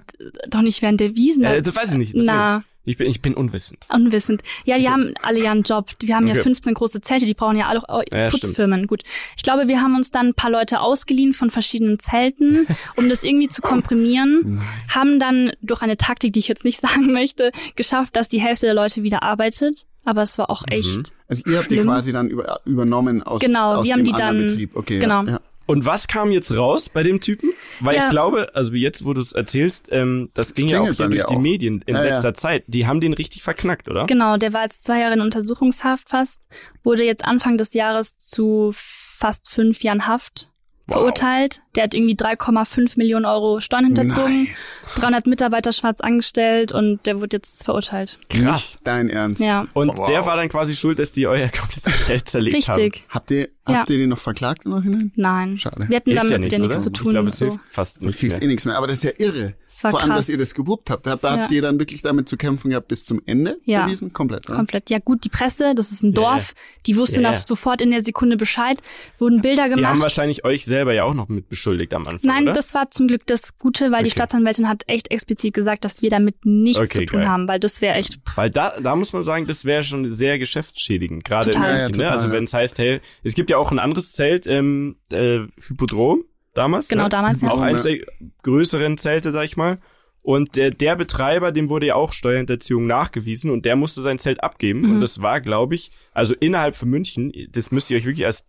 doch nicht während der Wiesen. äh, das weiß ich nicht. deswegen. Na, Ich bin, ich bin unwissend. Unwissend. Ja, die haben alle ja einen Job. Wir haben ja Okay. 15 große Zelte, die brauchen ja alle auch Ja, Putzfirmen. Gut. Ich glaube, wir haben uns dann ein paar Leute ausgeliehen von verschiedenen Zelten, um das irgendwie zu komprimieren. Haben dann durch eine Taktik, die ich jetzt nicht sagen möchte, geschafft, dass die Hälfte der Leute wieder arbeitet. Aber es war auch echt. Also ihr habt die Schlimm. quasi dann über, übernommen aus, Genau, aus wir dem haben die anderen dann- Betrieb. Okay, genau. Ja, ja. Und was kam jetzt raus bei dem Typen? Weil Ja. ich glaube, also jetzt, wo du es erzählst, ähm, das ging ja auch hier durch mir die auch. Medien in Ja, ja. letzter Zeit. Die haben den richtig verknackt, oder? Genau, der war jetzt zwei Jahre in Untersuchungshaft fast, wurde jetzt Anfang des Jahres zu fast fünf Jahren Haft Wow. verurteilt. Der hat irgendwie 3,5 Millionen Euro Steuern hinterzogen, Nein. 300 Mitarbeiter schwarz angestellt und der wurde jetzt verurteilt. Krass. Nicht dein Ernst. Ja, Und Wow. der war dann quasi schuld, dass die euer komplettes Zelt zerlegt haben. richtig. Habt ihr, Ja. habt ihr den noch verklagt im Nachhinein? Nein. Schade. Wir hatten Hilft damit ja ja nichts, nichts zu tun. Ich glaube, es so. hilft fast Du nicht kriegst mehr. eh nichts mehr. Aber das ist ja irre. Es war Vor allem, krass. dass ihr das gewuppt habt. Habt, habt Ja. ihr dann wirklich damit zu kämpfen gehabt bis zum Ende Ja. der Wiesen? Komplett. Ne? Komplett. Ja gut, die Presse, das ist ein Dorf, die wussten ja. sofort in der Sekunde Bescheid, wurden Bilder Die haben gemacht. wahrscheinlich euch selber ja auch noch mit beschuldigt. Beschuldigt am Anfang, Nein, oder? das war zum Glück das Gute, weil die Okay. Staatsanwältin hat echt explizit gesagt, dass wir damit nichts Okay, zu tun geil. haben, weil das wäre echt. Weil da, da muss man sagen, das wäre schon sehr geschäftsschädigend, gerade in Total. München. Ja, ja, ne? total, Also wenn es heißt, hey, es gibt ja auch ein anderes Zelt, ähm, äh, Hypodrom damals. Genau, ne? damals, ja. Auch eines der größeren Zelte, sag ich mal. Und der, der Betreiber, dem wurde ja auch Steuerhinterziehung nachgewiesen und der musste sein Zelt abgeben. Mhm. Und das war, glaube ich, also innerhalb von München, das müsst ihr euch wirklich als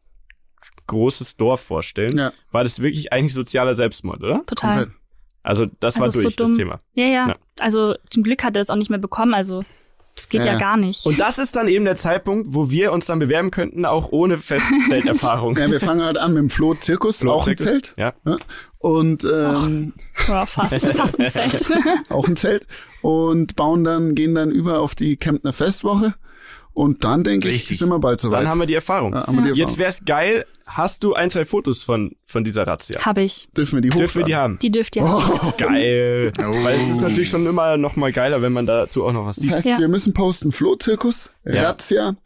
großes Dorf vorstellen, Ja. war das wirklich eigentlich sozialer Selbstmord, oder? Total. Komplett. Also das Also war ist so durch, das. Thema. Ja, ja, Ja. Also zum Glück hat er es auch nicht mehr bekommen. Also das geht Ja, ja, gar nicht. Und das ist dann eben der Zeitpunkt, wo wir uns dann bewerben könnten, auch ohne Festzelterfahrung. Ja, wir fangen halt an mit dem Flo-Zirkus, auch ein Flohzirkus. Zelt. Ja. Und ähm, ja, fast, fast ein Zelt. auch ein Zelt. Und bauen dann, gehen dann über auf die Kemptner Festwoche. Und dann denke ich, sind wir bald soweit. Dann haben wir die Erfahrung. ja, wir die Jetzt Erfahrung. wär's geil, hast du ein, zwei Fotos von, von dieser Razzia? Habe ich. Dürfen wir die Dürfen wir hochladen? die haben? Die dürft ihr haben. Geil. Oh. Weil es ist natürlich schon immer noch mal geiler, wenn man dazu auch noch was Das sieht. heißt, Ja. wir müssen posten Flo-Zirkus, Ja. Razzia,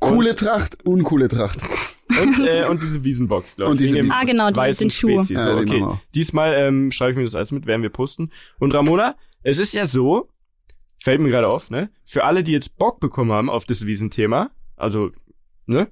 coole Tracht, uncoole Tracht. Und, äh, und diese Wiesenbox, glaube ich. Und diese Wiesenbox. Ah, genau, die- weißen den Schuh. Spezi. So, Ja, okay. auch. Diesmal ähm, schreibe ich mir das alles mit, werden wir posten. Und Ramona, es ist ja so, fällt mir gerade auf, ne? Für alle, die jetzt Bock bekommen haben auf das Wiesenthema, also, ne?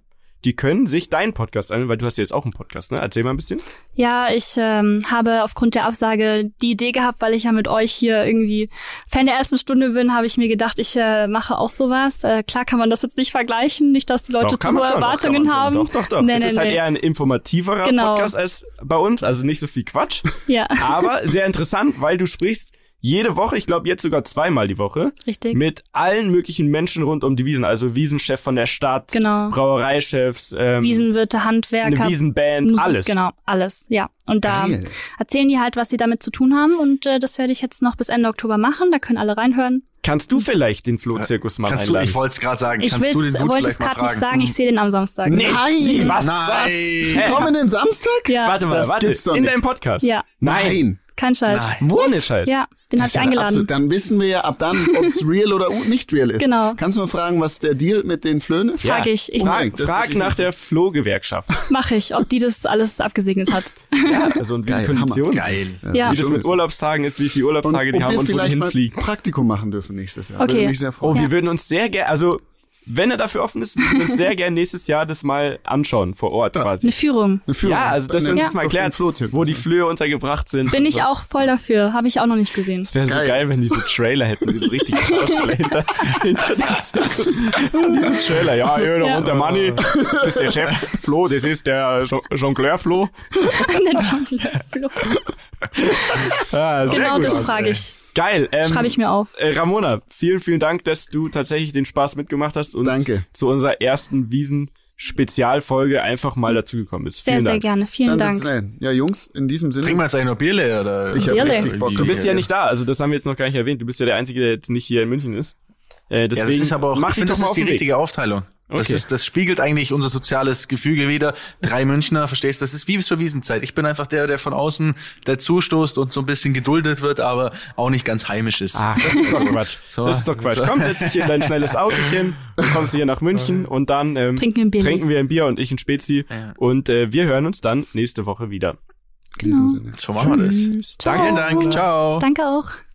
Die können sich deinen Podcast anhören, weil du hast ja jetzt auch einen Podcast, ne? Erzähl mal ein bisschen. Ja, ich ähm, habe aufgrund der Absage die Idee gehabt, weil ich ja mit euch hier irgendwie Fan der ersten Stunde bin, habe ich mir gedacht, ich äh, mache auch sowas. Äh, klar kann man das jetzt nicht vergleichen, nicht, dass die Leute Doch, zu hohe schon, doch, Erwartungen man haben. Doch, doch, doch. Nee, es nee, ist halt nee. eher ein informativerer Genau. Podcast als bei uns, also nicht so viel Quatsch. Ja, Aber sehr interessant, weil du sprichst jede Woche, ich glaube jetzt sogar zweimal die Woche, richtig. mit allen möglichen Menschen rund um die Wiesen. Also Wiesenchef von der Stadt, Genau. Brauereichefs, ähm, Wiesenwirte, Handwerker, eine Wiesenband, Musik, alles. Genau, alles, ja. Und da Geil. erzählen die halt, was sie damit zu tun haben und äh, das werde ich jetzt noch bis Ende Oktober machen. Da können alle reinhören. Kannst du vielleicht den Flohzirkus mal Kannst du, einladen? ich wollte es gerade sagen, Ich kannst du den Dude wollte es gerade nicht sagen, ich sehe den am Samstag. Nee, Nein! was? Nein! Was? Kommenden Samstag? Ja, Warte mal, Das warte. gibt's doch In nicht. deinem Podcast? Ja. Nein. Kein Scheiß. Nein. Ohne Scheiß. Ja, den habe ich eingeladen. absolut- Dann wissen wir ja ab dann, ob es real oder nicht real ist. Genau. Kannst du mal fragen, was der Deal mit den Flöhen ist? Frag ich. Ich frag, frag ich nach der Flohgewerkschaft. Mache ich, ob die das alles abgesegnet hat. ja, also und wie Geil, die Konditionen. Geil. Ja. Wie das mit Urlaubstagen ist, wie viele Und Urlaubstage die ob haben wir und wo die hinfliegen. Praktikum machen dürfen nächstes Jahr. Okay. Würde mich sehr Oh, wir würden uns sehr gerne, also wenn er dafür offen ist, würden wir uns sehr gerne nächstes Jahr das mal anschauen, vor Ort quasi. Eine Führung. Eine Führung. Ja, also dass er uns das mal den Flohzirkus, wo die? Flöhe untergebracht sind. Bin und ich so. auch voll dafür. Habe ich auch noch nicht gesehen. Es wäre so Geil. wenn die so Trailer hätten, die so richtig Schauspieler hinter, hinter dem Zirkus. Diese Trailer, ja, hier, da Ja. wohnt der Manni, das ist der Chef Flo, das ist der Jo- Jongleur Flo. Den Jongleur Flo. Ja, sehr genau gut das frage ich. Geil. Ähm, Schreibe ich mir auf. Äh, Ramona, vielen, vielen Dank, dass du tatsächlich den Spaß mitgemacht hast und Danke. zu unserer ersten Wiesen-Spezialfolge einfach mal dazugekommen bist. Sehr, vielen sehr Dank. gerne. Vielen Dank. Ja, Jungs, in diesem Sinne. Trinken wir jetzt eigentlich noch Bierle oder? Ich hab Bierle. richtig Bock Du bist ja nicht da, also das haben wir jetzt noch gar nicht erwähnt. Du bist ja der Einzige, der jetzt nicht hier in München ist. Äh, Ja, deswegen das ist aber auch, mach ich dich finde, doch das mal ist auf die Weg. richtige Aufteilung. Das, Okay. ist, das spiegelt eigentlich unser soziales Gefüge wieder. Drei Münchner, verstehst du? Das ist wie zur Wiesenzeit. Ich bin einfach der, der von außen dazustoßt und so ein bisschen geduldet wird, aber auch nicht ganz heimisch ist. Ach, das ist doch Quatsch. So. Das ist doch Quatsch. So. Komm, setz dich in dein schnelles Autochen, du kommst hier nach München und dann ähm, Trinken wir ein Bierli. trinken wir ein Bier und ich ein Spezi. Ja. Und äh, wir hören uns dann nächste Woche wieder. In diesem Sinne. So machen wir das. Ciao. Danke, Dank. Ciao. Danke auch.